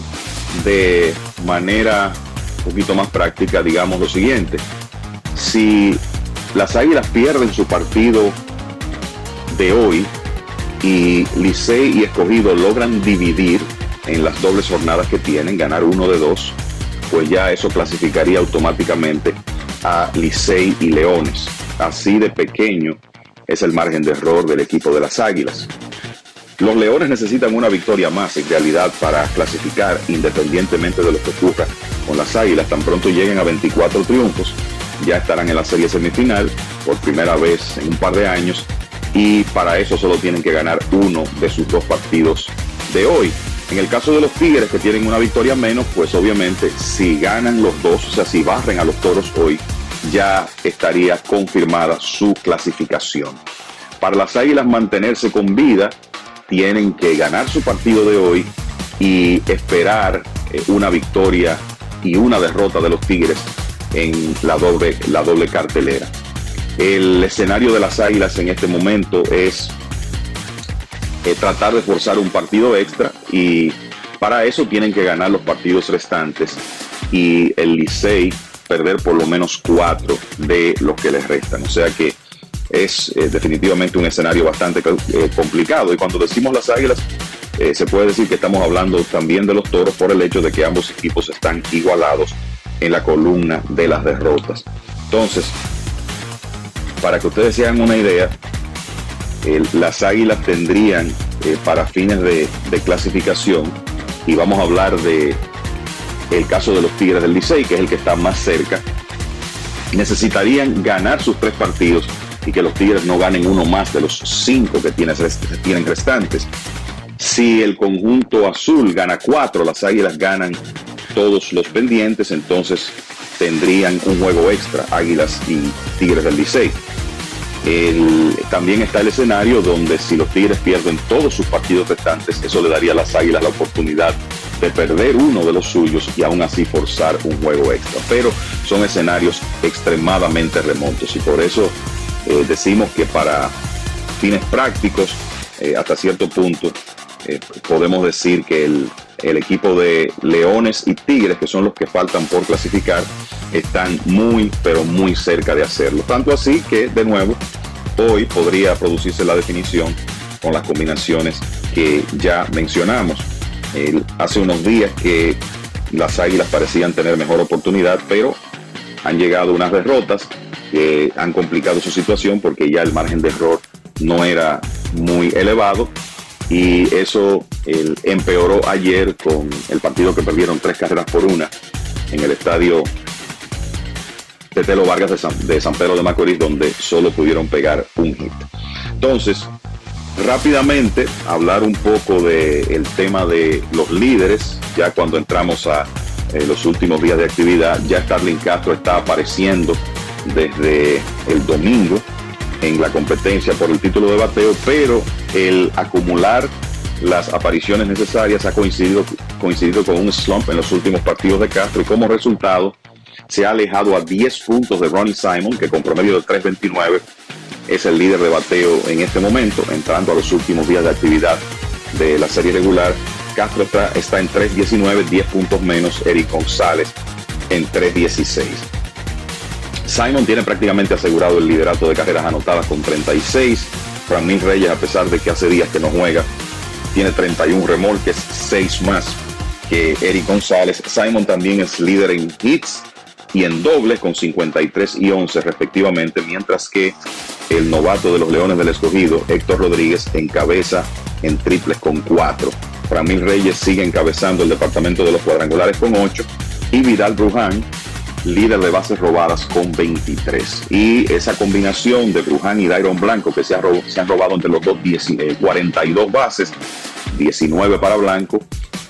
Speaker 32: de manera un poquito más práctica, digamos lo siguiente. Si las Águilas pierden su partido de hoy y Licey y Escogido logran dividir en las dobles jornadas que tienen, ganar uno de dos, pues ya eso clasificaría automáticamente a Licey y Leones. Así de pequeño es el margen de error del equipo de las Águilas. Los Leones necesitan una victoria más en realidad para clasificar independientemente de lo que ocurra con las Águilas. Tan pronto lleguen a 24 triunfos, ya estarán en la serie semifinal por primera vez en un par de años y para eso solo tienen que ganar uno de sus dos partidos de hoy. En el caso de los Tigres que tienen una victoria menos, pues obviamente si ganan los dos, o sea, si barren a los Toros hoy, ya estaría confirmada su clasificación. Para las Águilas mantenerse con vida, tienen que ganar su partido de hoy y esperar eh, una victoria y una derrota de los Tigres en la doble, la doble cartelera. El escenario de las Águilas en este momento es eh, tratar de forzar un partido extra y para eso tienen que ganar los partidos restantes y el Licey perder por lo menos cuatro de los que les restan. O sea que es eh, definitivamente un escenario bastante eh, complicado. Y cuando decimos las águilas, se puede decir que estamos hablando también de los toros por el hecho de que ambos equipos están igualados en la columna de las derrotas. Entonces, para que ustedes se hagan una idea, las águilas tendrían para fines de, clasificación, y vamos a hablar de el caso de los Tigres del Licey, que es el que está más cerca, necesitarían ganar sus tres partidos y que los Tigres no ganen uno más de los cinco que tienen restantes. Si el conjunto azul gana cuatro, las Águilas ganan todos los pendientes, entonces tendrían un juego extra, Águilas y Tigres del Licey. también está el escenario donde si los Tigres pierden todos sus partidos restantes, eso le daría a las Águilas la oportunidad de perder uno de los suyos y aún así forzar un juego extra. Pero son escenarios extremadamente remotos y por eso eh, decimos que para fines prácticos, eh, hasta cierto punto, eh, podemos decir que el, el, equipo de Leones y Tigres, que son los que faltan por clasificar, están muy, pero muy cerca de hacerlo. Tanto así que, de nuevo, hoy podría producirse la definición con las combinaciones que ya mencionamos. hace unos días que las Águilas parecían tener mejor oportunidad, pero han llegado unas derrotas que han complicado su situación porque ya el margen de error no era muy elevado y eso empeoró ayer con el partido que perdieron tres carreras por una en el estadio Tetelo Vargas de San, Pedro de Macorís donde solo pudieron pegar un hit. Entonces, rápidamente hablar un poco del tema de los líderes, ya cuando entramos a eh, los últimos días de actividad, ya Starling Castro está apareciendo desde el domingo en la competencia por el título de bateo, pero el acumular las apariciones necesarias ha coincidido, coincidido con un slump en los últimos partidos de Castro y como resultado se ha alejado a 10 puntos de Ronnie Simon, que con promedio de 3.29 es el líder de bateo en este momento, entrando a los últimos días de actividad de la serie regular. Castro está, está en 3.19, 10 puntos menos, Eric González en 3.16. Simon tiene prácticamente asegurado el liderato de carreras anotadas con 36. Ramín Reyes, a pesar de que hace días que no juega, tiene 31 remolques, 6 más que Eric González. Simon también es líder en hits y en dobles con 53 y 11 respectivamente, mientras que el novato de los Leones del Escogido, Héctor Rodríguez, encabeza en triples con 4. Ramín Reyes sigue encabezando el departamento de los cuadrangulares con 8 y Vidal Bruján líder de bases robadas con 23. Y esa combinación de Bruján y Dairon Blanco, que se, ha se han robado entre los dos 10 eh, 42 bases, 19 para Blanco,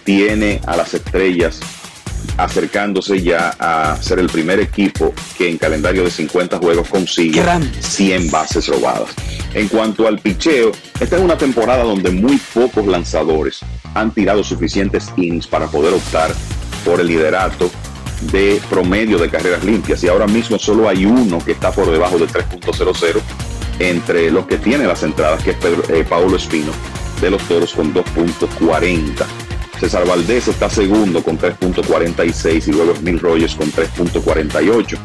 Speaker 32: tiene a las estrellas acercándose ya a ser el primer equipo que en calendario de 50 juegos consigue 100 bases robadas. En cuanto al picheo, esta es una temporada donde muy pocos lanzadores han tirado suficientes innings para poder optar por el liderato de promedio de carreras limpias y ahora mismo solo hay uno que está por debajo de 3.00 entre los que tiene las entradas, que es Pedro, eh, Espino de los Toros con 2.40. César Valdés está segundo con 3.46 y luego Emil Rogers con 3.48.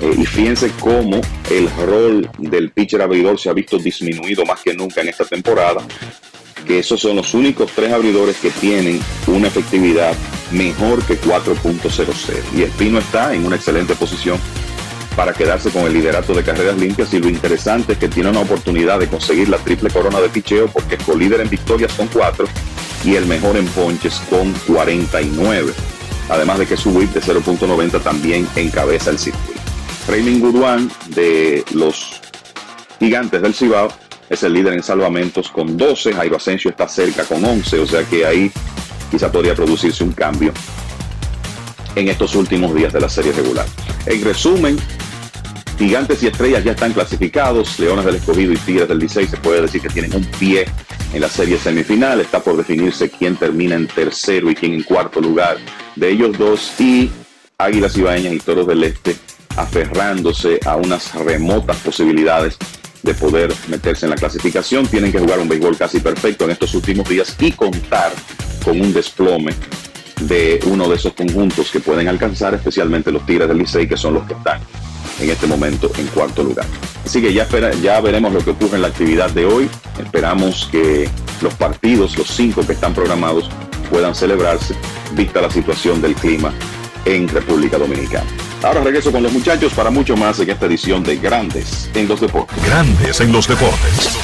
Speaker 32: Eh, y fíjense cómo el rol del pitcher abridor se ha visto disminuido más que nunca en esta temporada, que esos son los únicos tres abridores que tienen una efectividad mejor que 4.00. Y Espino está en una excelente posición para quedarse con el liderato de carreras limpias y lo interesante es que tiene una oportunidad de conseguir la triple corona de picheo porque es colíder en victorias con 4 y el mejor en ponches con 49. Además de que su whip de 0.90 también encabeza el circuito. Raymond Goodwan de los Gigantes del Cibao es el líder en salvamentos con 12, Jairo Asensio está cerca con 11, o sea que ahí quizá podría producirse un cambio en estos últimos días de la serie regular. En resumen, Gigantes y Estrellas ya están clasificados, Leones del Escogido y Tigres del 16 se puede decir que tienen un pie en la serie semifinal, está por definirse quién termina en tercero y quién en cuarto lugar de ellos dos y Águilas Ibaeñas y Toros del Este aferrándose a unas remotas posibilidades de poder meterse en la clasificación. Tienen que jugar un béisbol casi perfecto en estos últimos días y contar con un desplome de uno de esos conjuntos que pueden alcanzar, especialmente los Tigres del Licey, que son los que están en este momento en cuarto lugar. Así que ya, espera, ya veremos lo que ocurre en la actividad de hoy. Esperamos que los partidos, los cinco que están programados, puedan celebrarse, vista la situación del clima en República Dominicana. Ahora regreso con los muchachos para mucho más en esta edición de Grandes en los Deportes.
Speaker 4: Grandes en los deportes.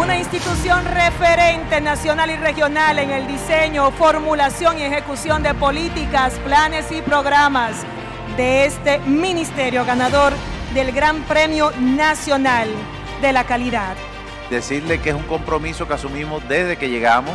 Speaker 33: Una institución referente nacional y regional en el diseño, formulación y ejecución de políticas, planes y programas de este ministerio ganador del Gran Premio Nacional de la Calidad.
Speaker 34: Decirle que es un compromiso que asumimos desde que llegamos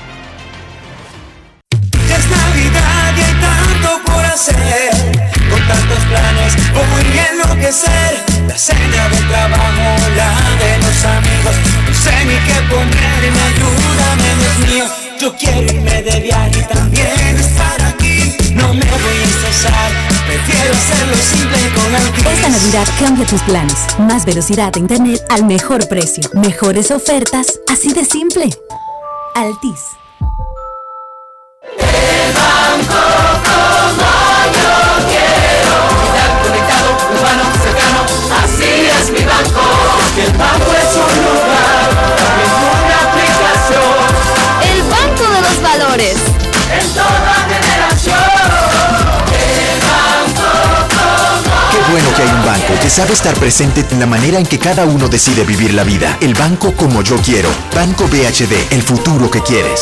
Speaker 35: Por hacer. Con tantos planes voy a enloquecer. La cena del trabajo, la de los amigos. No sé ni qué ponerme, ayúdame, Dios mío. Yo quiero irme de viaje y también estar aquí. No me voy a estresar, prefiero hacerlo simple con Altis.
Speaker 36: Esta Navidad cambia tus planes. Más velocidad de internet al mejor precio. Mejores ofertas, así de simple. Altis.
Speaker 37: Sabe estar presente en la manera en que cada uno decide vivir la vida. El banco como yo quiero. Banco BHD, el futuro que quieres.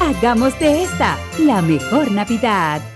Speaker 17: Hagamos de esta la mejor Navidad.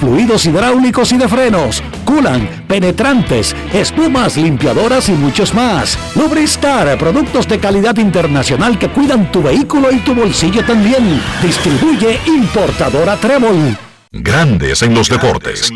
Speaker 38: fluidos hidráulicos y de frenos, culan, penetrantes, espumas, limpiadoras y muchos más. Lubristar, productos de calidad internacional que cuidan tu vehículo y tu bolsillo también. Distribuye importadora Trébol.
Speaker 4: Grandes en los deportes.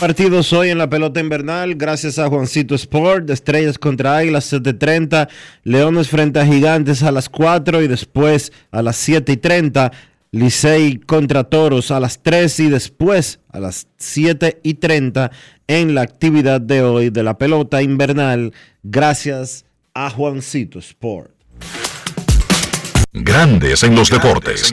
Speaker 1: Partidos hoy en la pelota invernal, gracias a Juancito Sport, Estrellas contra Águilas 7.30, Leones frente a Gigantes a las 4 y después a las 7 y 30, Licey contra Toros a las 3 y después a las 7 y 30 en la actividad de hoy de la pelota invernal, gracias a Juancito Sport.
Speaker 4: Grandes en los deportes.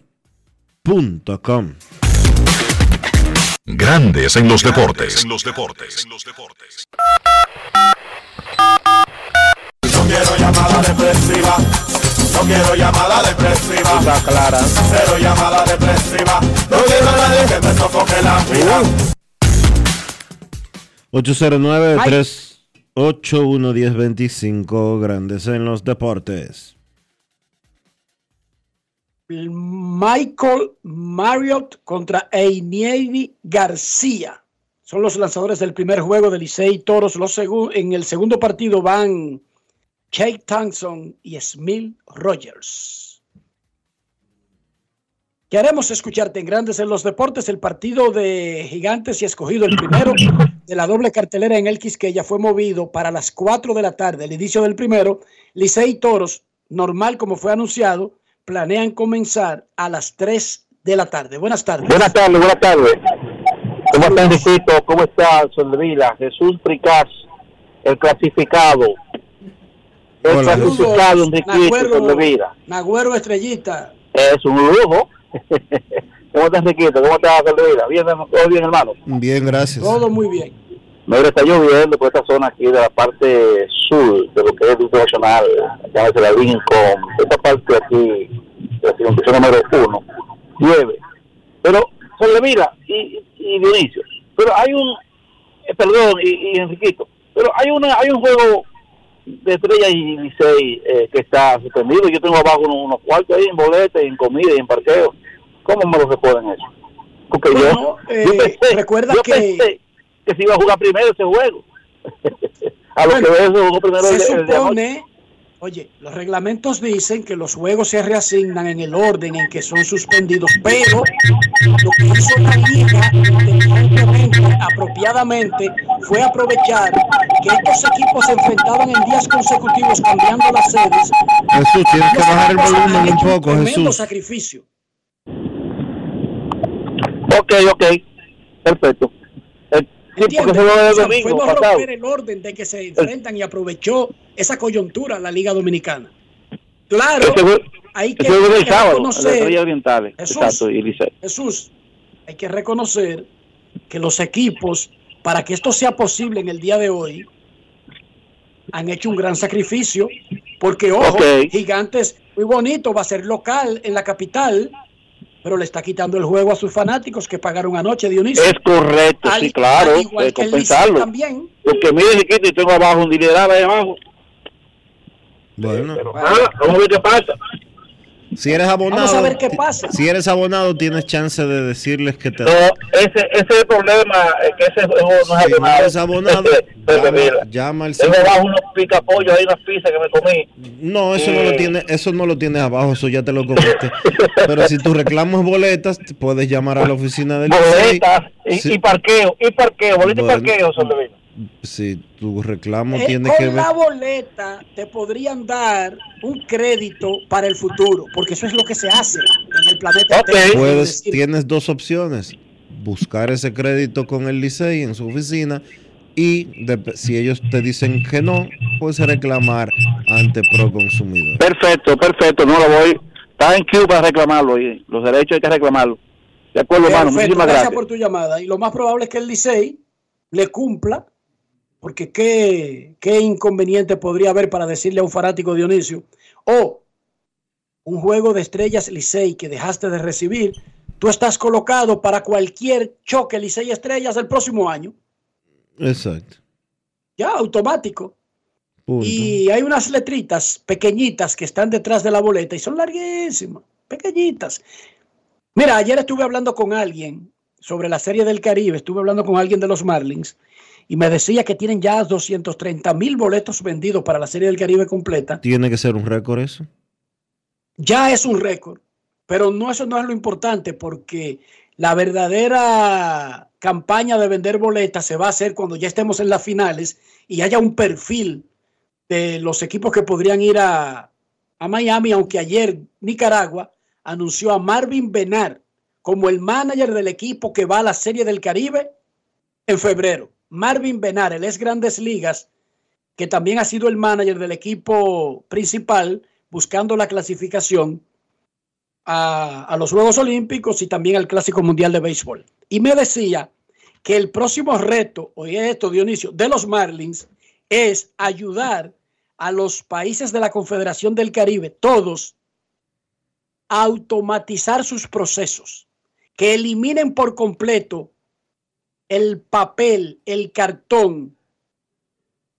Speaker 1: InvierteRD.com
Speaker 4: Grandes en los deportes. los deportes.
Speaker 39: No quiero llamada depresiva. No quiero llamada depresiva. Está clara. Cero llamada depresiva. No quiero a nadie que me sofoque la vida.
Speaker 1: 809 381 1025 Grandes en los deportes.
Speaker 5: Michael Marriott contra Einievi García. Son los lanzadores del primer juego de Licey Toros. Los en el segundo partido van Jake Thompson y Smil Rogers. Queremos escucharte en Grandes en los Deportes. El partido de Gigantes y Escogido, el primero de la doble cartelera en el Quisqueya, fue movido para las 4 de la tarde, el inicio del primero. Licey Toros, normal como fue anunciado, planean comenzar a las 3 de la tarde. Buenas tardes.
Speaker 40: Buenas tardes, buenas tardes. ¿Cómo está Enriquito? ¿Cómo está Soldevila? Jesús Pricaz, el clasificado. El
Speaker 5: Hola.
Speaker 40: clasificado, Enriquito,
Speaker 5: Nagüero. Estrellita.
Speaker 40: Es un lujo. ¿Cómo está Enriquito? ¿Cómo está Soldevila? Bien, todo bien, hermano.
Speaker 1: Bien, gracias.
Speaker 5: Todo muy bien.
Speaker 40: Mira, está lloviendo por esta zona aquí de la parte sur de lo que es el Distrito Nacional, llámese la Lincoln, esta parte aquí, la circunstancia número uno, llueve. Pero, Soldevila y, y Dionisio, pero hay un, eh, perdón, y, y Enriquito, pero hay una hay un juego de Estrella y Licey eh, que está suspendido. Yo tengo abajo unos, unos cuartos ahí en boletas, y en comida y en parqueo. ¿Cómo me lo reponen eso? Porque
Speaker 5: Bueno,
Speaker 40: yo,
Speaker 5: eh,
Speaker 40: yo pensé,
Speaker 5: recuerda
Speaker 40: yo
Speaker 5: que-
Speaker 40: pensé que se iba a jugar primero ese juego. a lo
Speaker 5: Bueno,
Speaker 40: que veo, se jugó primero
Speaker 5: se
Speaker 40: el, el de anoche.
Speaker 5: supone, oye, los reglamentos dicen que los juegos se reasignan en el orden en que son suspendidos, pero lo que hizo la liga inteligentemente, apropiadamente, fue aprovechar que estos equipos se enfrentaban en días consecutivos cambiando las sedes.
Speaker 1: Jesús, tienes que bajar el volumen un poco,
Speaker 5: tremendo
Speaker 1: Jesús.
Speaker 5: sacrificio.
Speaker 40: Ok, ok, perfecto. Sí, porque
Speaker 5: ¿Entiendes?
Speaker 40: se juega
Speaker 5: O
Speaker 40: el domingo
Speaker 5: fuimos a romper el orden de que se enfrentan y aprovechó esa coyuntura la Liga Dominicana. Claro, hay que, hay
Speaker 40: sábado,
Speaker 5: reconocer,
Speaker 40: Orientales,
Speaker 5: Jesús.
Speaker 40: exacto, y Licey.
Speaker 5: Jesús, hay que reconocer que los equipos, para que esto sea posible en el día de hoy, han hecho un gran sacrificio, porque ojo. Gigantes, muy bonito, va a ser local en la capital, pero le está quitando el juego a sus fanáticos que pagaron anoche, Dionisio.
Speaker 40: Es correcto,
Speaker 5: Al-
Speaker 40: sí, claro,
Speaker 5: al igual que
Speaker 40: compensarlo.
Speaker 5: también.
Speaker 40: Porque mire, Enriquito, y tengo abajo un dineral ahí abajo.
Speaker 1: Bueno,
Speaker 40: Ah, vamos a ver qué pasa.
Speaker 1: Si eres abonado,
Speaker 5: Vamos a ver qué pasa.
Speaker 1: si eres abonado, tienes chance de decirles que te.
Speaker 40: No, ese, ese es el problema, eh, que ese juego no es
Speaker 1: Si no eres
Speaker 40: abonado.
Speaker 1: abonado,
Speaker 40: Pero
Speaker 1: llama, al
Speaker 40: Tengo abajo unos picapollos ahí, unas pizzas que me comí.
Speaker 1: No, eso no lo
Speaker 40: Eh.
Speaker 1: tiene, eso no lo tienes abajo, eso ya te lo comiste. Pero si tu reclamo es boletas, puedes llamar a la oficina del.
Speaker 40: Boletas y,
Speaker 1: Sí.
Speaker 40: y parqueo, y parqueo, boleta
Speaker 1: Bueno.
Speaker 40: y parqueo, son de vida.
Speaker 1: Si tu reclamo
Speaker 5: Eh,
Speaker 1: tiene
Speaker 5: con
Speaker 1: que ver.
Speaker 5: la boleta te podrían dar un crédito para el futuro, porque eso es lo que se hace en el planeta.
Speaker 1: Puedes,
Speaker 5: decir,
Speaker 1: tienes dos opciones. Buscar ese crédito con el Licey en su oficina y de- si ellos te dicen que no, puedes reclamar ante Proconsumidor.
Speaker 40: Perfecto, perfecto, no lo voy. Está en Cuba para reclamarlo y los derechos hay que reclamarlo. De acuerdo, hermano, muchísimas
Speaker 5: gracias
Speaker 40: gracias.
Speaker 5: por tu llamada. Y lo más probable es que el Licey le cumpla, porque qué, qué inconveniente podría haber para decirle a un fanático Dionisio, o un juego de estrellas Licey que dejaste de recibir, tú estás colocado para cualquier choque Licey Estrellas el próximo año,
Speaker 1: Exacto.
Speaker 5: ya automático.
Speaker 1: Punto.
Speaker 5: Y hay unas letritas pequeñitas que están detrás de la boleta y son larguísimas, pequeñitas. Mira, ayer estuve hablando con alguien sobre la serie del Caribe, estuve hablando con alguien de los Marlins y me decía que tienen ya 230 mil boletos vendidos para la serie del Caribe completa.
Speaker 1: Tiene que ser un récord eso.
Speaker 5: Ya es un récord, pero no eso no es lo importante porque la verdadera campaña de vender boletas se va a hacer cuando ya estemos en las finales y haya un perfil de los equipos que podrían ir a, a Miami, aunque ayer Nicaragua anunció a Marvin Benar como el manager del equipo que va a la Serie del Caribe en febrero. Marvin Benar, el ex Grandes Ligas, que también ha sido el manager del equipo principal buscando la clasificación a, a los Juegos Olímpicos y también al Clásico Mundial de Béisbol. Y me decía que el próximo reto, oye esto Dionisio, de los Marlins es ayudar a los países de la Confederación del Caribe, todos, a automatizar sus procesos, que eliminen por completo el papel, el cartón,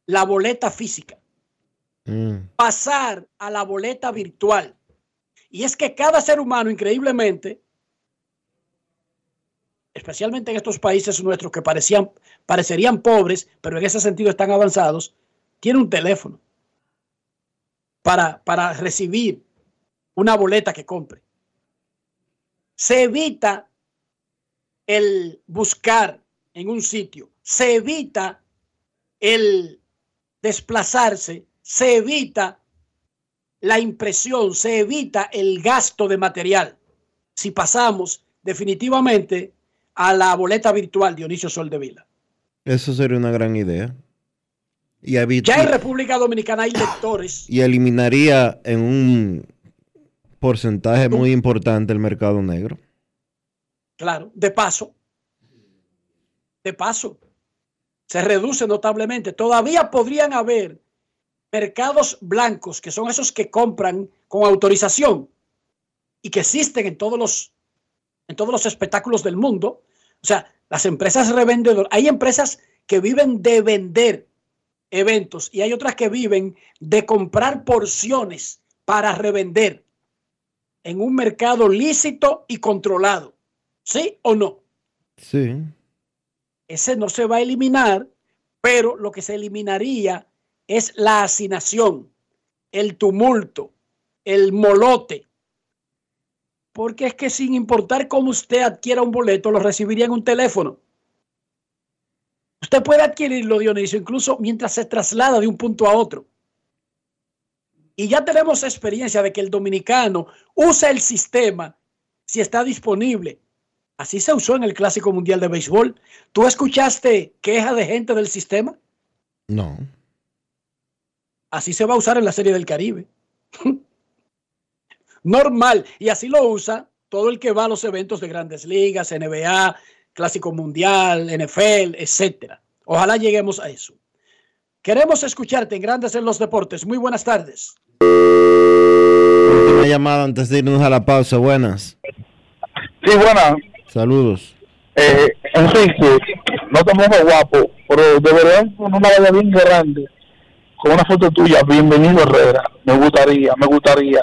Speaker 5: la boleta física,
Speaker 1: Mm.
Speaker 5: pasar a la boleta virtual. Y es que cada ser humano, increíblemente, especialmente en estos países nuestros que parecían, parecerían pobres, pero en ese sentido están avanzados, tiene un teléfono para, para recibir una boleta que compre. Se evita el buscar en un sitio, se evita el desplazarse, se evita la impresión, se evita el gasto de material. Si pasamos definitivamente a la boleta virtual Dionisio Soldevila.
Speaker 1: Eso sería una gran idea. Y,
Speaker 5: Ya en República Dominicana hay lectores.
Speaker 1: y eliminaría en un porcentaje muy importante el mercado negro.
Speaker 5: Claro, de paso. De paso. Se reduce notablemente. Todavía podrían haber mercados blancos, que son esos que compran con autorización y que existen en todos los, en todos los espectáculos del mundo. O sea, las empresas revendedoras, hay empresas que viven de vender eventos y hay otras que viven de comprar porciones para revender en un mercado lícito y controlado. ¿Sí o no?
Speaker 1: Sí.
Speaker 5: Ese no se va a eliminar, pero lo que se eliminaría es la hacinación, el tumulto, el molote. Porque es que sin importar cómo usted adquiera un boleto, lo recibiría en un teléfono. Usted puede adquirirlo, Dionisio, incluso mientras se traslada de un punto a otro. Y ya tenemos experiencia de que el dominicano usa el sistema si está disponible. Así se usó en el Clásico Mundial de Béisbol. ¿Tú escuchaste queja de gente del sistema?
Speaker 1: No.
Speaker 5: Así se va a usar en la Serie del Caribe. Normal. Y así lo usa todo el que va a los eventos de grandes ligas, NBA, Clásico Mundial, NFL, etcétera. Ojalá lleguemos a eso. Queremos escucharte en Grandes en los Deportes. Muy buenas tardes.
Speaker 1: Última llamada antes de irnos a la pausa. Buenas.
Speaker 40: Sí, buena.
Speaker 1: Saludos.
Speaker 40: Eh, Enrique, no te pongas guapo, pero deberían poner una valla bien grande con una foto tuya. Bienvenido Herrera. Me gustaría, me gustaría.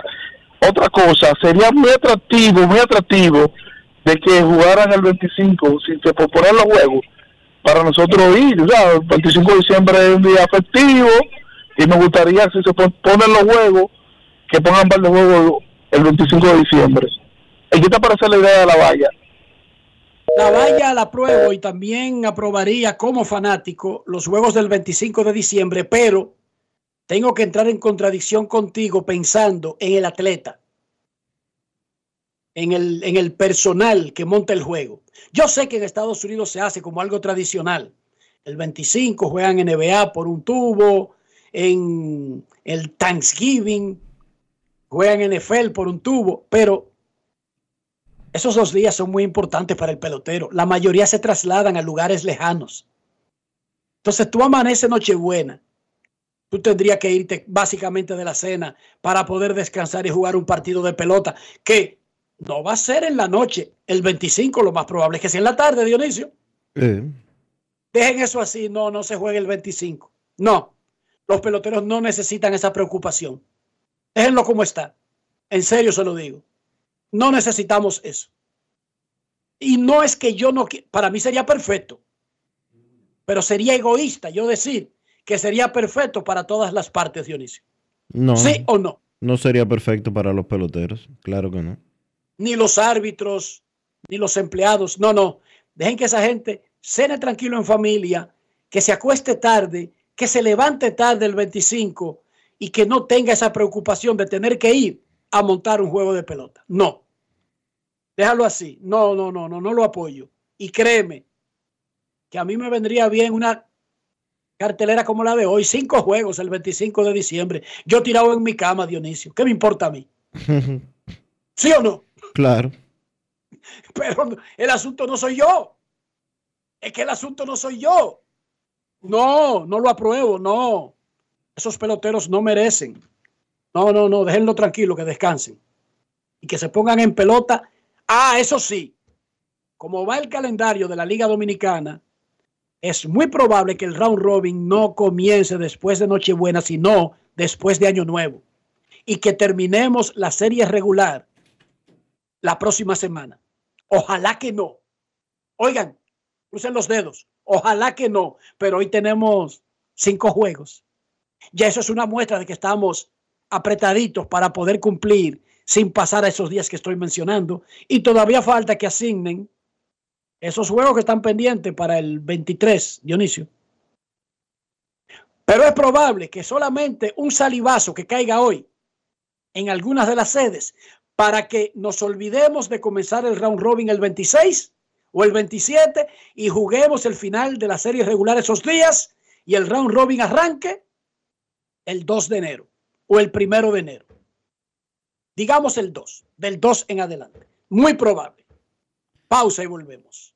Speaker 40: Otra cosa, sería muy atractivo, muy atractivo de que jugaran el 25, si se proponen los juegos, para nosotros ir. O el 25 de diciembre es un día festivo y me gustaría, si se pon- ponen los juegos, que pongan varios juegos el 25 de diciembre. ¿Y qué te parece la idea de la valla?
Speaker 5: La valla la apruebo y también aprobaría como fanático los juegos del 25 de diciembre, pero tengo que entrar en contradicción contigo pensando en el atleta, en el, en el personal que monta el juego. Yo sé que en Estados Unidos se hace como algo tradicional. El 25 juegan NBA por un tubo, en el Thanksgiving juegan NFL por un tubo, pero esos dos días son muy importantes para el pelotero. La mayoría se trasladan a lugares lejanos. Entonces tú amaneces Nochebuena. Tú tendrías que irte básicamente de la cena para poder descansar y jugar un partido de pelota que no va a ser en la noche. El 25 lo más probable es que sea en la tarde, Dionisio.
Speaker 1: Eh,
Speaker 5: Dejen eso así. No, no se juegue el 25. No. Los peloteros no necesitan esa preocupación. Déjenlo como está. En serio se lo digo. No necesitamos eso. Y no es que yo no, para mí sería perfecto, pero sería egoísta yo decir que sería perfecto para todas las partes, Dionisio.
Speaker 1: no.
Speaker 5: ¿Sí o no?
Speaker 1: No sería perfecto para los peloteros. Claro que no.
Speaker 5: Ni los árbitros, ni los empleados. No, no. Dejen que esa gente cene tranquilo en familia, que se acueste tarde, que se levante tarde el 25 y que no tenga esa preocupación de tener que ir a montar un juego de pelota. No. Déjalo así. No, no, no, no, no lo apoyo. Y créeme que a mí me vendría bien una cartelera como la de hoy, cinco juegos el 25 de diciembre. Yo tirado en mi cama, Dionisio. ¿Qué me importa a mí? ¿Sí o no?
Speaker 1: claro.
Speaker 5: Pero el asunto no soy yo. Es que el asunto no soy yo. No, no lo apruebo, no. Esos peloteros no merecen. No, no, no, déjenlo tranquilo, que descansen. Y que se pongan en pelota. Ah, eso sí. Como va el calendario de la Liga Dominicana, es muy probable que el round robin no comience después de Nochebuena, sino después de Año Nuevo. Y que terminemos la serie regular la próxima semana. Ojalá que no. Oigan, crucen los dedos. Ojalá que no. Pero hoy tenemos cinco juegos. Ya eso es una muestra de que estamos apretaditos para poder cumplir sin pasar a esos días que estoy mencionando. Y todavía falta que asignen esos juegos que están pendientes para el 23, Dionisio. Pero es probable que solamente un salivazo que caiga hoy en algunas de las sedes para que nos olvidemos de comenzar el round robin el 26 o el 27 y juguemos el final de la serie regular esos días y el round robin arranque el 2 de enero o el primero de enero. Digamos el 2, del 2 en adelante. Muy probable. Pausa y volvemos.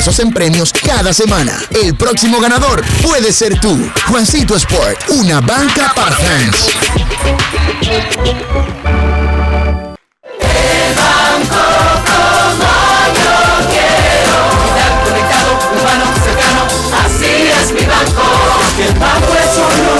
Speaker 41: en premios cada semana. El próximo ganador puede ser tú. Juancito Sport, una banca para fans.
Speaker 31: conectado, humano, cercano, así es mi banco. El banco es un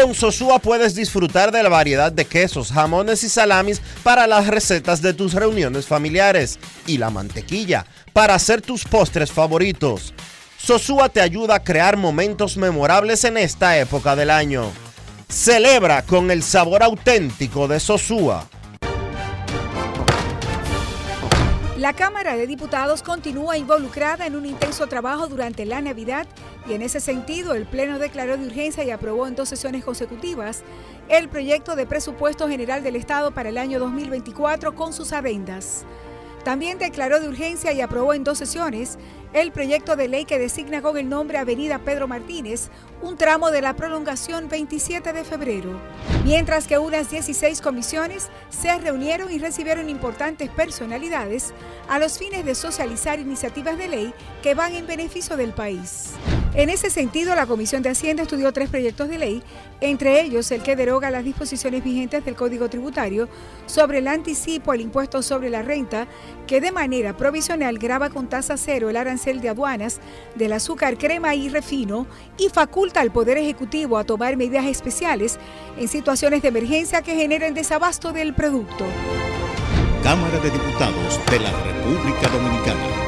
Speaker 1: Con Sosúa puedes disfrutar de la variedad de quesos, jamones y salamis para las recetas de tus reuniones familiares y la mantequilla para hacer tus postres favoritos. Sosúa te ayuda a crear momentos memorables en esta época del año. Celebra con el sabor auténtico de Sosúa.
Speaker 9: La Cámara de Diputados continúa involucrada en un intenso trabajo durante la Navidad y en ese sentido el Pleno declaró de urgencia y aprobó en dos sesiones consecutivas el proyecto de presupuesto general del Estado para el año 2024 con sus adendas. También declaró de urgencia y aprobó en dos sesiones el proyecto de ley que designa con el nombre Avenida Pedro Martínez un tramo de la prolongación 27 de febrero, mientras que unas 16 comisiones se reunieron y recibieron importantes personalidades a los fines de socializar iniciativas de ley que van en beneficio del país. En ese sentido, la Comisión de Hacienda estudió tres proyectos de ley, entre ellos el que deroga las disposiciones vigentes del Código Tributario sobre el anticipo al impuesto sobre la renta, que de manera provisional graba con tasa cero el arancel de aduanas del azúcar, crema y refino y faculta al Poder Ejecutivo a tomar medidas especiales en situaciones de emergencia que generen desabasto del producto.
Speaker 42: Cámara de Diputados de la República Dominicana.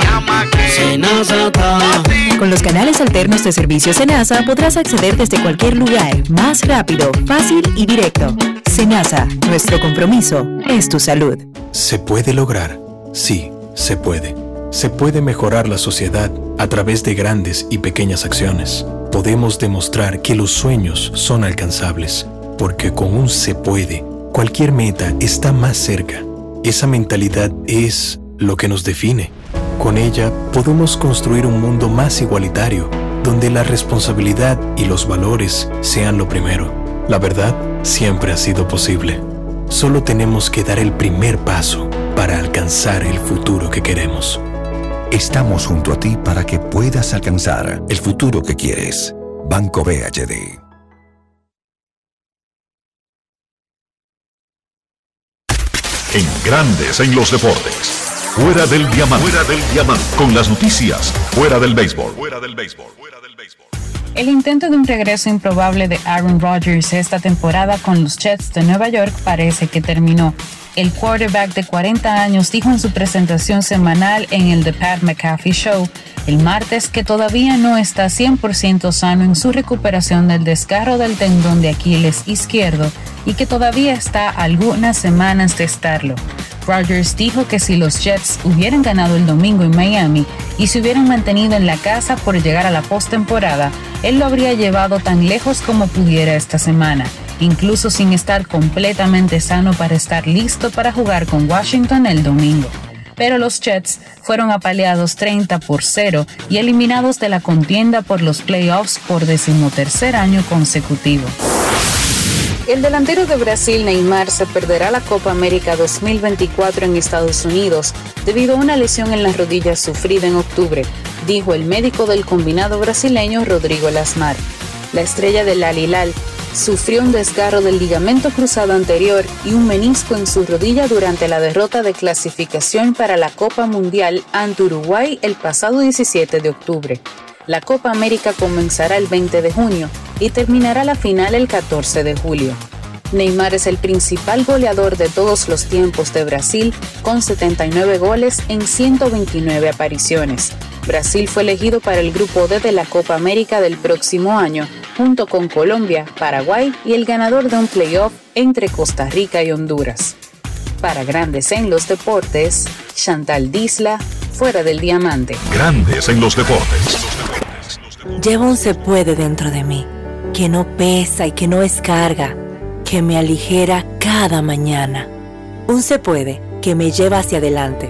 Speaker 36: Con los canales alternos de servicio Senasa podrás acceder desde cualquier lugar, más rápido, fácil y directo. Senasa, nuestro compromiso es tu salud.
Speaker 43: Se puede lograr, sí, se puede. Se puede mejorar la sociedad a través de grandes y pequeñas acciones. Podemos demostrar que los sueños son alcanzables, porque con un se puede, cualquier meta está más cerca. Esa mentalidad es lo que nos define. Con ella podemos construir un mundo más igualitario,
Speaker 7: donde la responsabilidad y los valores sean lo primero. La verdad siempre ha sido posible. Solo tenemos que dar el primer paso para alcanzar el futuro que queremos.
Speaker 44: Estamos junto a ti para que puedas alcanzar el futuro que quieres. Banco BHD.
Speaker 4: En Grandes en los Deportes. Fuera del diamante. Fuera del diamante. Con las noticias. Fuera del béisbol. Fuera del béisbol.
Speaker 45: El intento de un regreso improbable de Aaron Rodgers esta temporada con los Jets de Nueva York parece que terminó. El quarterback de 40 años dijo en su presentación semanal en el The Pat McAfee Show el martes que todavía no está 100% sano en su recuperación del desgarro del tendón de Aquiles izquierdo y que todavía está algunas semanas de estarlo. Rodgers dijo que si los Jets hubieran ganado el domingo en Miami y se hubieran mantenido en la casa por llegar a la postemporada, él lo habría llevado tan lejos como pudiera esta semana, incluso sin estar completamente sano para estar listo para jugar con Washington el domingo pero los Jets fueron apaleados 30 por 0 y eliminados de la contienda por los playoffs por decimotercer año consecutivo. El delantero de Brasil, Neymar, se perderá la Copa América 2024 en Estados Unidos debido a una lesión en la rodilla sufrida en octubre, dijo el médico del combinado brasileño Rodrigo Lasmar. La estrella del Alilal sufrió un desgarro del ligamento cruzado anterior y un menisco en su rodilla durante la derrota de clasificación para la Copa Mundial ante Uruguay el pasado 17 de octubre. La Copa América comenzará el 20 de junio y terminará la final el 14 de julio. Neymar es el principal goleador de todos los tiempos de Brasil, con 79 goles en 129 apariciones. Brasil fue elegido para el Grupo D de la Copa América del próximo año, junto con Colombia, Paraguay y el ganador de un playoff entre Costa Rica y Honduras. Para Grandes en los Deportes, Chantal Disla, fuera del diamante.
Speaker 4: Grandes en los Deportes.
Speaker 26: Llevo un se puede dentro de mí, que no pesa y que no es carga que me aligera cada mañana. Un se puede que me lleva hacia adelante,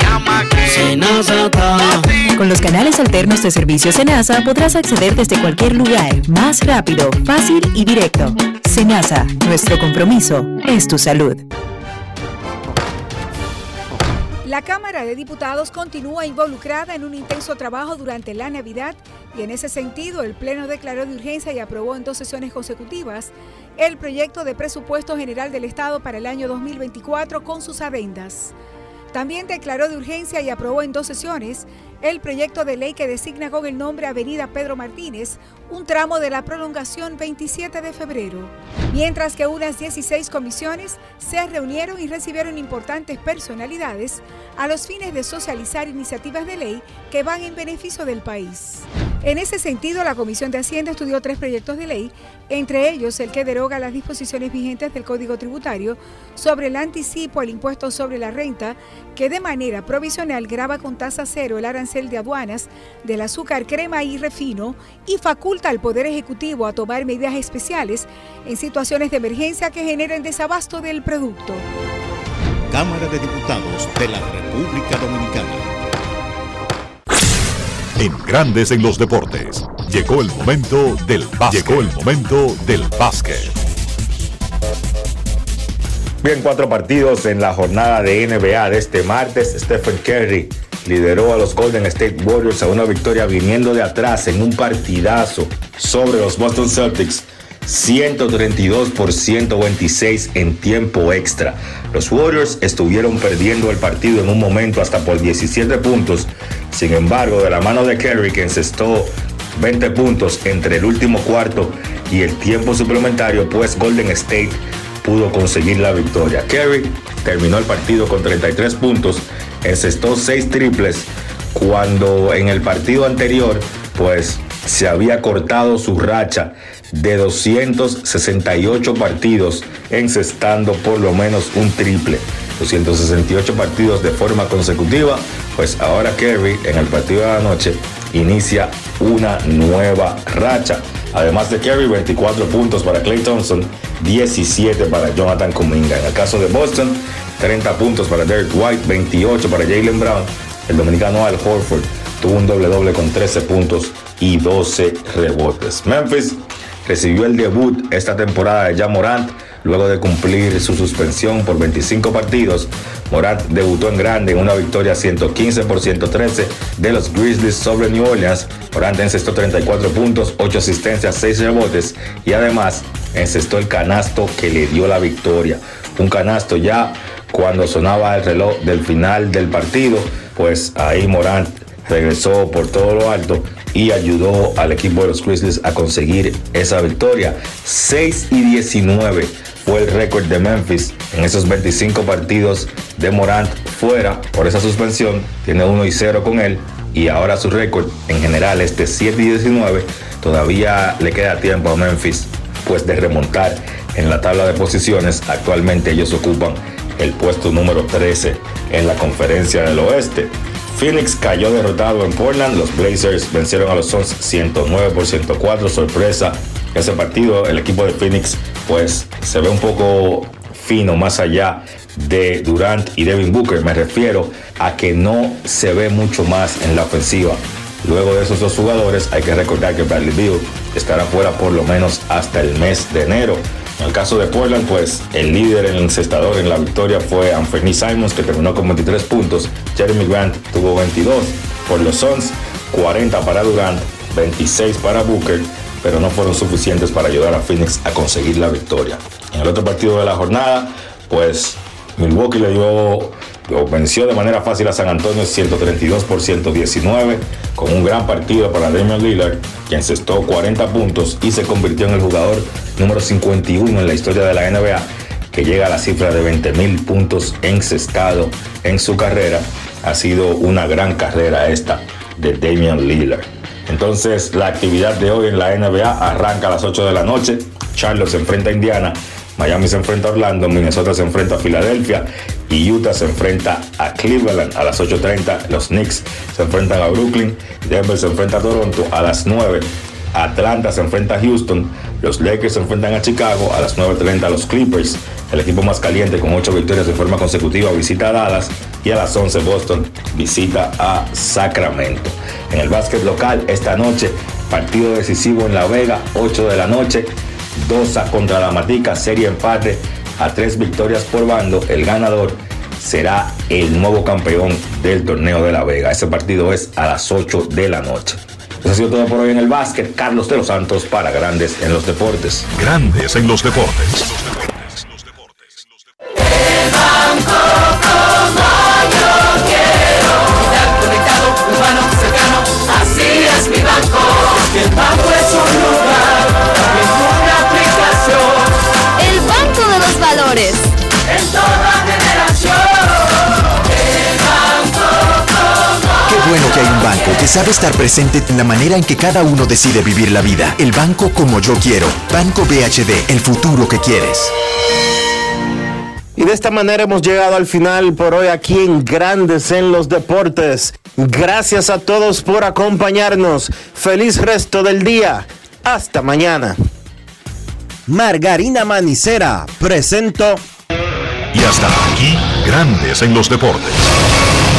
Speaker 16: Con los canales alternos de servicio Senasa podrás acceder desde cualquier lugar, más rápido, fácil y directo. Senasa, nuestro compromiso es tu salud.
Speaker 9: La Cámara de Diputados continúa involucrada en un intenso trabajo durante la Navidad y en ese sentido el Pleno declaró de urgencia y aprobó en dos sesiones consecutivas el proyecto de presupuesto general del Estado para el año 2024 con sus adendas. También declaró de urgencia y aprobó en dos sesiones el proyecto de ley que designa con el nombre Avenida Pedro Martínez un tramo de la prolongación 27 de febrero, mientras que unas 16 comisiones se reunieron y recibieron importantes personalidades a los fines de socializar iniciativas de ley que van en beneficio del país. En ese sentido, la Comisión de Hacienda estudió tres proyectos de ley, entre ellos el que deroga las disposiciones vigentes del Código Tributario sobre el anticipo al impuesto sobre la renta, que de manera provisional graba con tasa cero el arancel de aduanas del azúcar, crema y refino y faculta al Poder Ejecutivo a tomar medidas especiales en situaciones de emergencia que generen desabasto del producto.
Speaker 10: Cámara de Diputados de la República Dominicana.
Speaker 4: en Grandes en los Deportes. Llegó el momento del básquet. Llegó el momento del básquet.
Speaker 46: Bien, cuatro partidos en la jornada de NBA de este martes. Stephen Curry lideró a los Golden State Warriors a una victoria viniendo de atrás en un partidazo sobre los Boston Celtics 132 por 126 en tiempo extra. Los Warriors estuvieron perdiendo el partido en un momento hasta por 17 puntos. Sin embargo, de la mano de Kerry, que encestó 20 puntos entre el último cuarto y el tiempo suplementario, pues Golden State pudo conseguir la victoria. Kerry terminó el partido con 33 puntos, encestó 6 triples, cuando en el partido anterior, pues se había cortado su racha de 268 partidos encestando por lo menos un triple. 268 partidos de forma consecutiva, pues ahora Kerry en el partido de la noche inicia una nueva racha. Además de Kerry, 24 puntos para Clay Thompson, 17 para Jonathan Kuminga. En el caso de Boston, 30 puntos para Derek White, 28 para Jalen Brown. El dominicano Al Horford tuvo un doble doble con 13 puntos y 12 rebotes. Memphis recibió el debut esta temporada de Jan Morant luego de cumplir su suspensión por 25 partidos. Morant debutó en grande en una victoria 115 por 113 de los Grizzlies sobre New Orleans. Morant encestó 34 puntos, 8 asistencias, 6 rebotes y además encestó el canasto que le dio la victoria. Un canasto ya cuando sonaba el reloj del final del partido, pues ahí Morant regresó por todo lo alto y ayudó al equipo de los Grizzlies a conseguir esa victoria. 6 y 19 fue el récord de Memphis en esos 25 partidos de Morant fuera por esa suspensión. Tiene 1 y 0 con él y ahora su récord en general es de 7 y 19. Todavía le queda tiempo a Memphis pues de remontar en la tabla de posiciones. Actualmente ellos ocupan el puesto número 13 en la conferencia del oeste. Phoenix cayó derrotado en Portland. Los Blazers vencieron a los Suns 109 por 104. Sorpresa. Ese partido, el equipo de Phoenix, pues se ve un poco fino más allá de Durant y Devin Booker. Me refiero a que no se ve mucho más en la ofensiva. Luego de esos dos jugadores, hay que recordar que Bradley Beal estará fuera por lo menos hasta el mes de enero. En el caso de Portland, pues el líder en el encestador en la victoria fue Anthony Simons, que terminó con 23 puntos. Jeremy Grant tuvo 22. Por los Suns, 40 para Durant, 26 para Booker, pero no fueron suficientes para ayudar a Phoenix a conseguir la victoria. En el otro partido de la jornada, pues Milwaukee le dio venció de manera fácil a San Antonio 132 por 119 con un gran partido para Damian Lillard, quien cestó 40 puntos y se convirtió en el jugador número 51 en la historia de la NBA, que llega a la cifra de 20 mil puntos encestado en su carrera. Ha sido una gran carrera esta de Damian Lillard. Entonces, la actividad de hoy en la NBA arranca a las 8 de la noche. Charlotte se enfrenta a Indiana Miami se enfrenta a Orlando, Minnesota se enfrenta a Filadelfia y Utah se enfrenta a Cleveland a las 8.30. Los Knicks se enfrentan a Brooklyn, Denver se enfrenta a Toronto a las 9. Atlanta se enfrenta a Houston, los Lakers se enfrentan a Chicago a las 9.30 los Clippers, el equipo más caliente con 8 victorias de forma consecutiva visita a Dallas y a las 11 Boston visita a Sacramento. En el básquet local esta noche, partido decisivo en La Vega, 8 de la noche, Dosa contra la Matica, serie empate a tres victorias por bando. El ganador será el nuevo campeón del torneo de La Vega. Ese partido es a las 8 de la noche. Eso ha sido todo por hoy en el básquet. Carlos de los Santos para Grandes en los Deportes.
Speaker 4: Grandes en los Deportes.
Speaker 31: Así es mi banco, el banco es
Speaker 37: bueno que hay un banco que sabe estar presente en la manera en que cada uno decide vivir la vida. El banco como yo quiero. Banco BHD, el futuro que quieres.
Speaker 1: Y de esta manera hemos llegado al final por hoy aquí en Grandes en los Deportes. Gracias a todos por acompañarnos. Feliz resto del día. Hasta mañana. Margarina Manicera presento.
Speaker 4: Y hasta aquí, Grandes en los Deportes